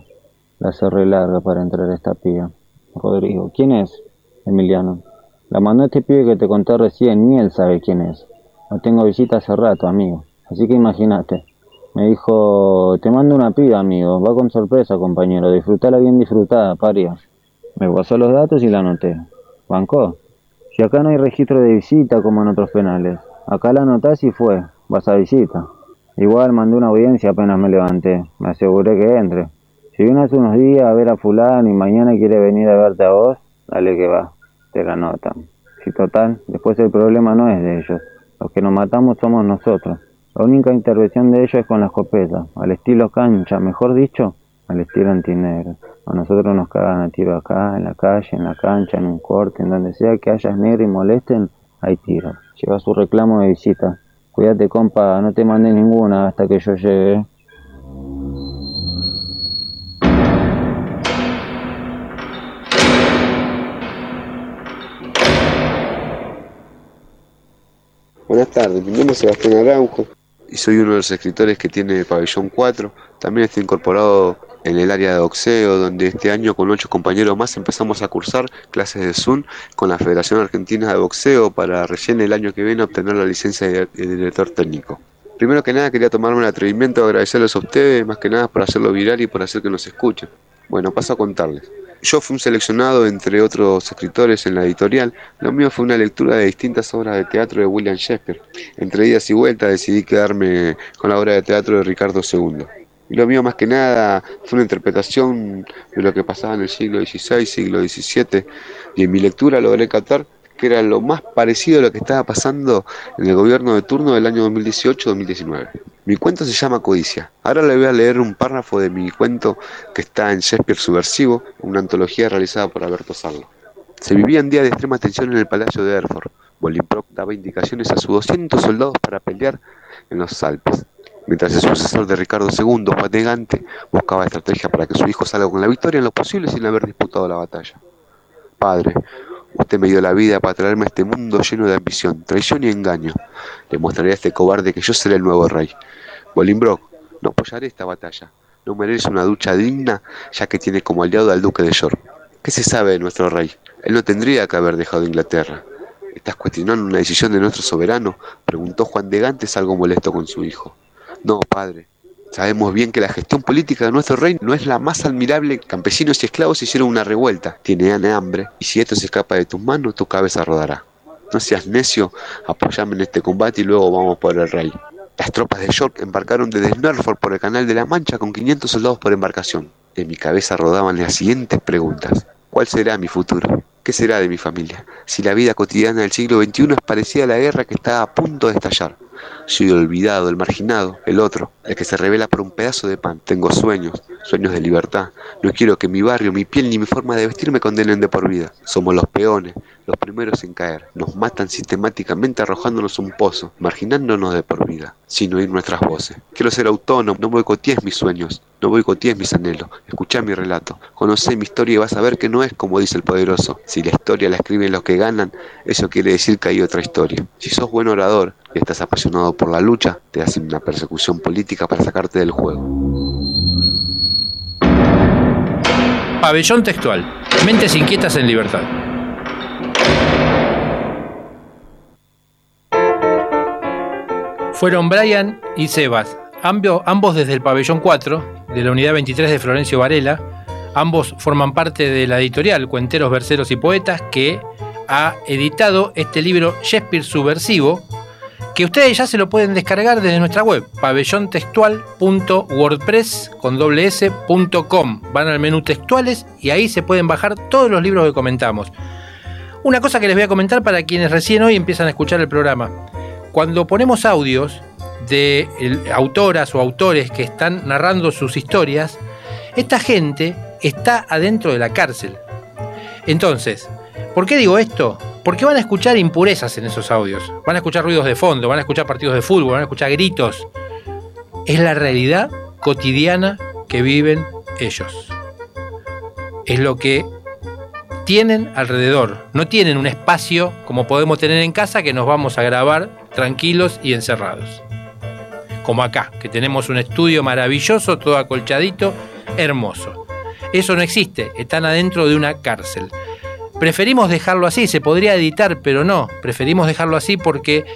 La cerré larga para entrar a esta piba. Rodrigo. ¿Quién es? Emiliano. La mandó este pibe que te conté recién, ni él sabe quién es. No tengo visita hace rato, amigo. Así que imagínate. Me dijo, te mando una piba, amigo. Va con sorpresa, compañero. Disfrutala bien disfrutada, paria. Me pasó los datos y la anoté. ¿Bancó? Si acá no hay registro de visita como en otros penales. Acá la anotás y fue. Vas a visita. Igual mandé una audiencia apenas me levanté. Me aseguré que entre. Si viene hace unos días a ver a fulano y mañana quiere venir a verte a vos, dale que va. Te la notan. Si total, después el problema no es de ellos. Los que nos matamos somos nosotros. La única intervención de ellos es con la escopeta, al estilo cancha, mejor dicho, al estilo antinegro. A nosotros nos cagan a tiro acá, en la calle, en la cancha, en un corte, en donde sea que hayas negro y molesten, hay tiro. Lleva su reclamo de visita. Cuídate, compa, no te mande ninguna hasta que yo llegue. Buenas tardes, mi nombre es Sebastián Araujo y soy uno de los escritores que tiene Pabellón 4. También estoy incorporado en el área de boxeo, donde este año con ocho compañeros más empezamos a cursar clases de Zoom con la Federación Argentina de Boxeo para recién el año que viene obtener la licencia de director técnico. Primero que nada quería tomarme el atrevimiento de agradecerles a ustedes, más que nada por hacerlo viral y por hacer que nos escuchen. Bueno, paso a contarles. Yo fui un seleccionado entre otros escritores en la editorial. Lo mío fue una lectura de distintas obras de teatro de William Shakespeare. Entre idas y vueltas decidí quedarme con la obra de teatro de Ricardo II. Y lo mío más que nada fue una interpretación de lo que pasaba en el siglo XVI, siglo XVII, y en mi lectura logré captar que era lo más parecido a lo que estaba pasando en el gobierno de turno del año 2018-2019. Mi cuento se llama Codicia. Ahora le voy a leer un párrafo de mi cuento que está en Shakespeare Subversivo, una antología realizada por Alberto Sarlo. Se vivía en día de extrema tensión en el palacio de Erfurt. Bolingbroke daba indicaciones a sus 200 soldados para pelear en los Alpes, mientras el sucesor de Ricardo II, Juan buscaba estrategia para que su hijo salga con la victoria en lo posible sin haber disputado la batalla. Padre, Usted me dio la vida para traerme a este mundo lleno de ambición, traición y engaño. Le mostraré a este cobarde que yo seré el nuevo rey. Bolingbroke, no apoyaré esta batalla. No merece una ducha digna, ya que tiene como aliado al duque de York. ¿Qué se sabe de nuestro rey? Él no tendría que haber dejado Inglaterra. ¿Estás cuestionando una decisión de nuestro soberano? Preguntó Juan de Gantes algo molesto con su hijo. No, padre, Sabemos bien que la gestión política de nuestro rey no es la más admirable. Campesinos y esclavos hicieron una revuelta. Tienen hambre y si esto se escapa de tus manos, tu cabeza rodará. No seas necio, apoyame en este combate y luego vamos por el rey. Las tropas de York embarcaron desde Norfolk por el Canal de la Mancha con 500 soldados por embarcación. En mi cabeza rodaban las siguientes preguntas. ¿Cuál será mi futuro? ¿Qué será de mi familia? Si la vida cotidiana del siglo XXI es parecida a la guerra que está a punto de estallar. Soy olvidado, el marginado, el otro, el que se revela por un pedazo de pan. Tengo sueños, sueños de libertad. No quiero que mi barrio, mi piel ni mi forma de vestir me condenen de por vida. Somos los peones, los primeros en caer. Nos matan sistemáticamente arrojándonos un pozo, marginándonos de por vida, sin oír nuestras voces. Quiero ser autónomo, no boicotees mis sueños, no boicotees mis anhelos. Escuchá mi relato, conocé mi historia y vas a ver que no es como dice el poderoso. Si la historia la escriben los que ganan, eso quiere decir que hay otra historia. Si sos buen orador y estás apasionado por la lucha, te hacen una persecución política para sacarte del juego. Pabellón textual. Mentes inquietas en libertad. Fueron Brian y Sebas, ambos desde el pabellón 4 de la unidad 23 de Florencio Varela. Ambos forman parte de la editorial Cuenteros, Verseros y Poetas que ha editado este libro Shakespeare Subversivo, que ustedes ya se lo pueden descargar desde nuestra web, pabellontextual.wordpress con Van al menú textuales y ahí se pueden bajar todos los libros que comentamos. Una cosa que les voy a comentar para quienes recién hoy empiezan a escuchar el programa. Cuando ponemos audios de autoras o autores que están narrando sus historias, esta gente está adentro de la cárcel. Entonces, ¿por qué digo esto? Porque van a escuchar impurezas en esos audios, van a escuchar ruidos de fondo, van a escuchar partidos de fútbol, van a escuchar gritos. Es la realidad cotidiana que viven ellos. Es lo que tienen alrededor. No tienen un espacio como podemos tener en casa que nos vamos a grabar tranquilos y encerrados. Como acá, que tenemos un estudio maravilloso, todo acolchadito, hermoso. Eso no existe, están adentro de una cárcel. Preferimos dejarlo así, se podría editar, pero no, preferimos dejarlo así porque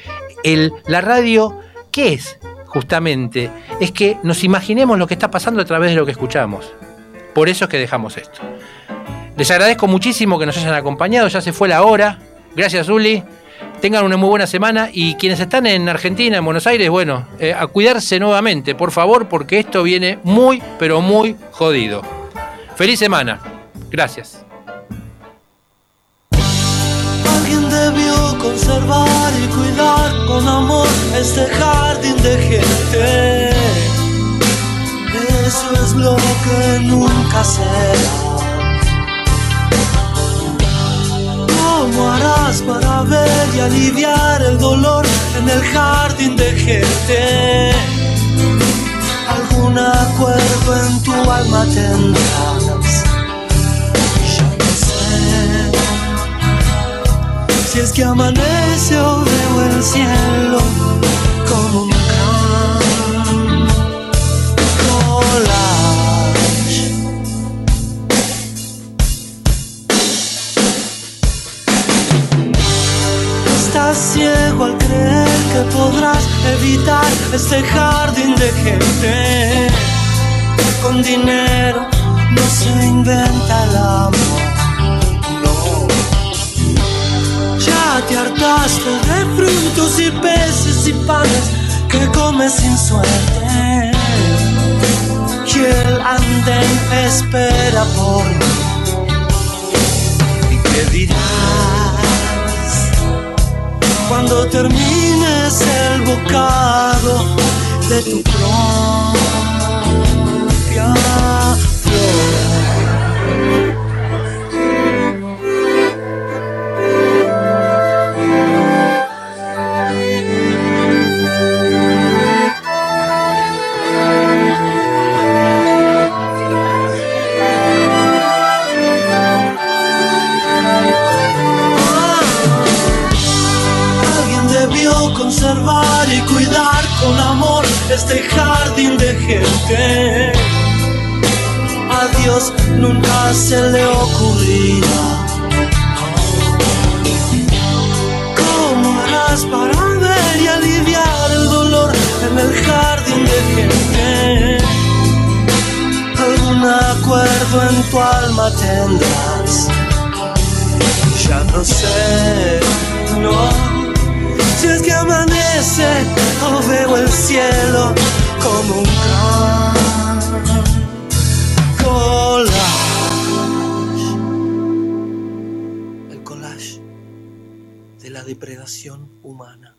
el, la radio, ¿qué es? Justamente, es que nos imaginemos lo que está pasando a través de lo que escuchamos. Por eso es que dejamos esto. Les agradezco muchísimo que nos hayan acompañado, ya se fue la hora. Gracias, Uli. Tengan una muy buena semana y quienes están en Argentina, en Buenos Aires, bueno, eh, a cuidarse nuevamente, por favor, porque esto viene muy, pero muy jodido. Feliz semana. Gracias. Alguien debió conservar y cuidar con amor este jardín de gente. Eso es lo que nunca será. ¿Cómo harás para ver y aliviar el dolor en el jardín de gente? Algún acuerdo en tu alma tendrás. Ya no sé si es que amanece o veo el cielo como un gran Ciego al creer que podrás evitar este jardín de gente. Con dinero no se inventa el amor. Ya te hartaste de frutos y peces y panes que comes sin suerte. Y el andén espera por mí. ¿Y qué dirás? Cuando termines el bocado de tu propia flor. A Dios nunca se le ocurrirá. ¿Cómo harás para ver y aliviar el dolor en el jardín de gente? Algún acuerdo en tu alma tendrás. Ya no sé, no. Si es que amanece o veo el cielo como un collage. El collage de la depredación humana.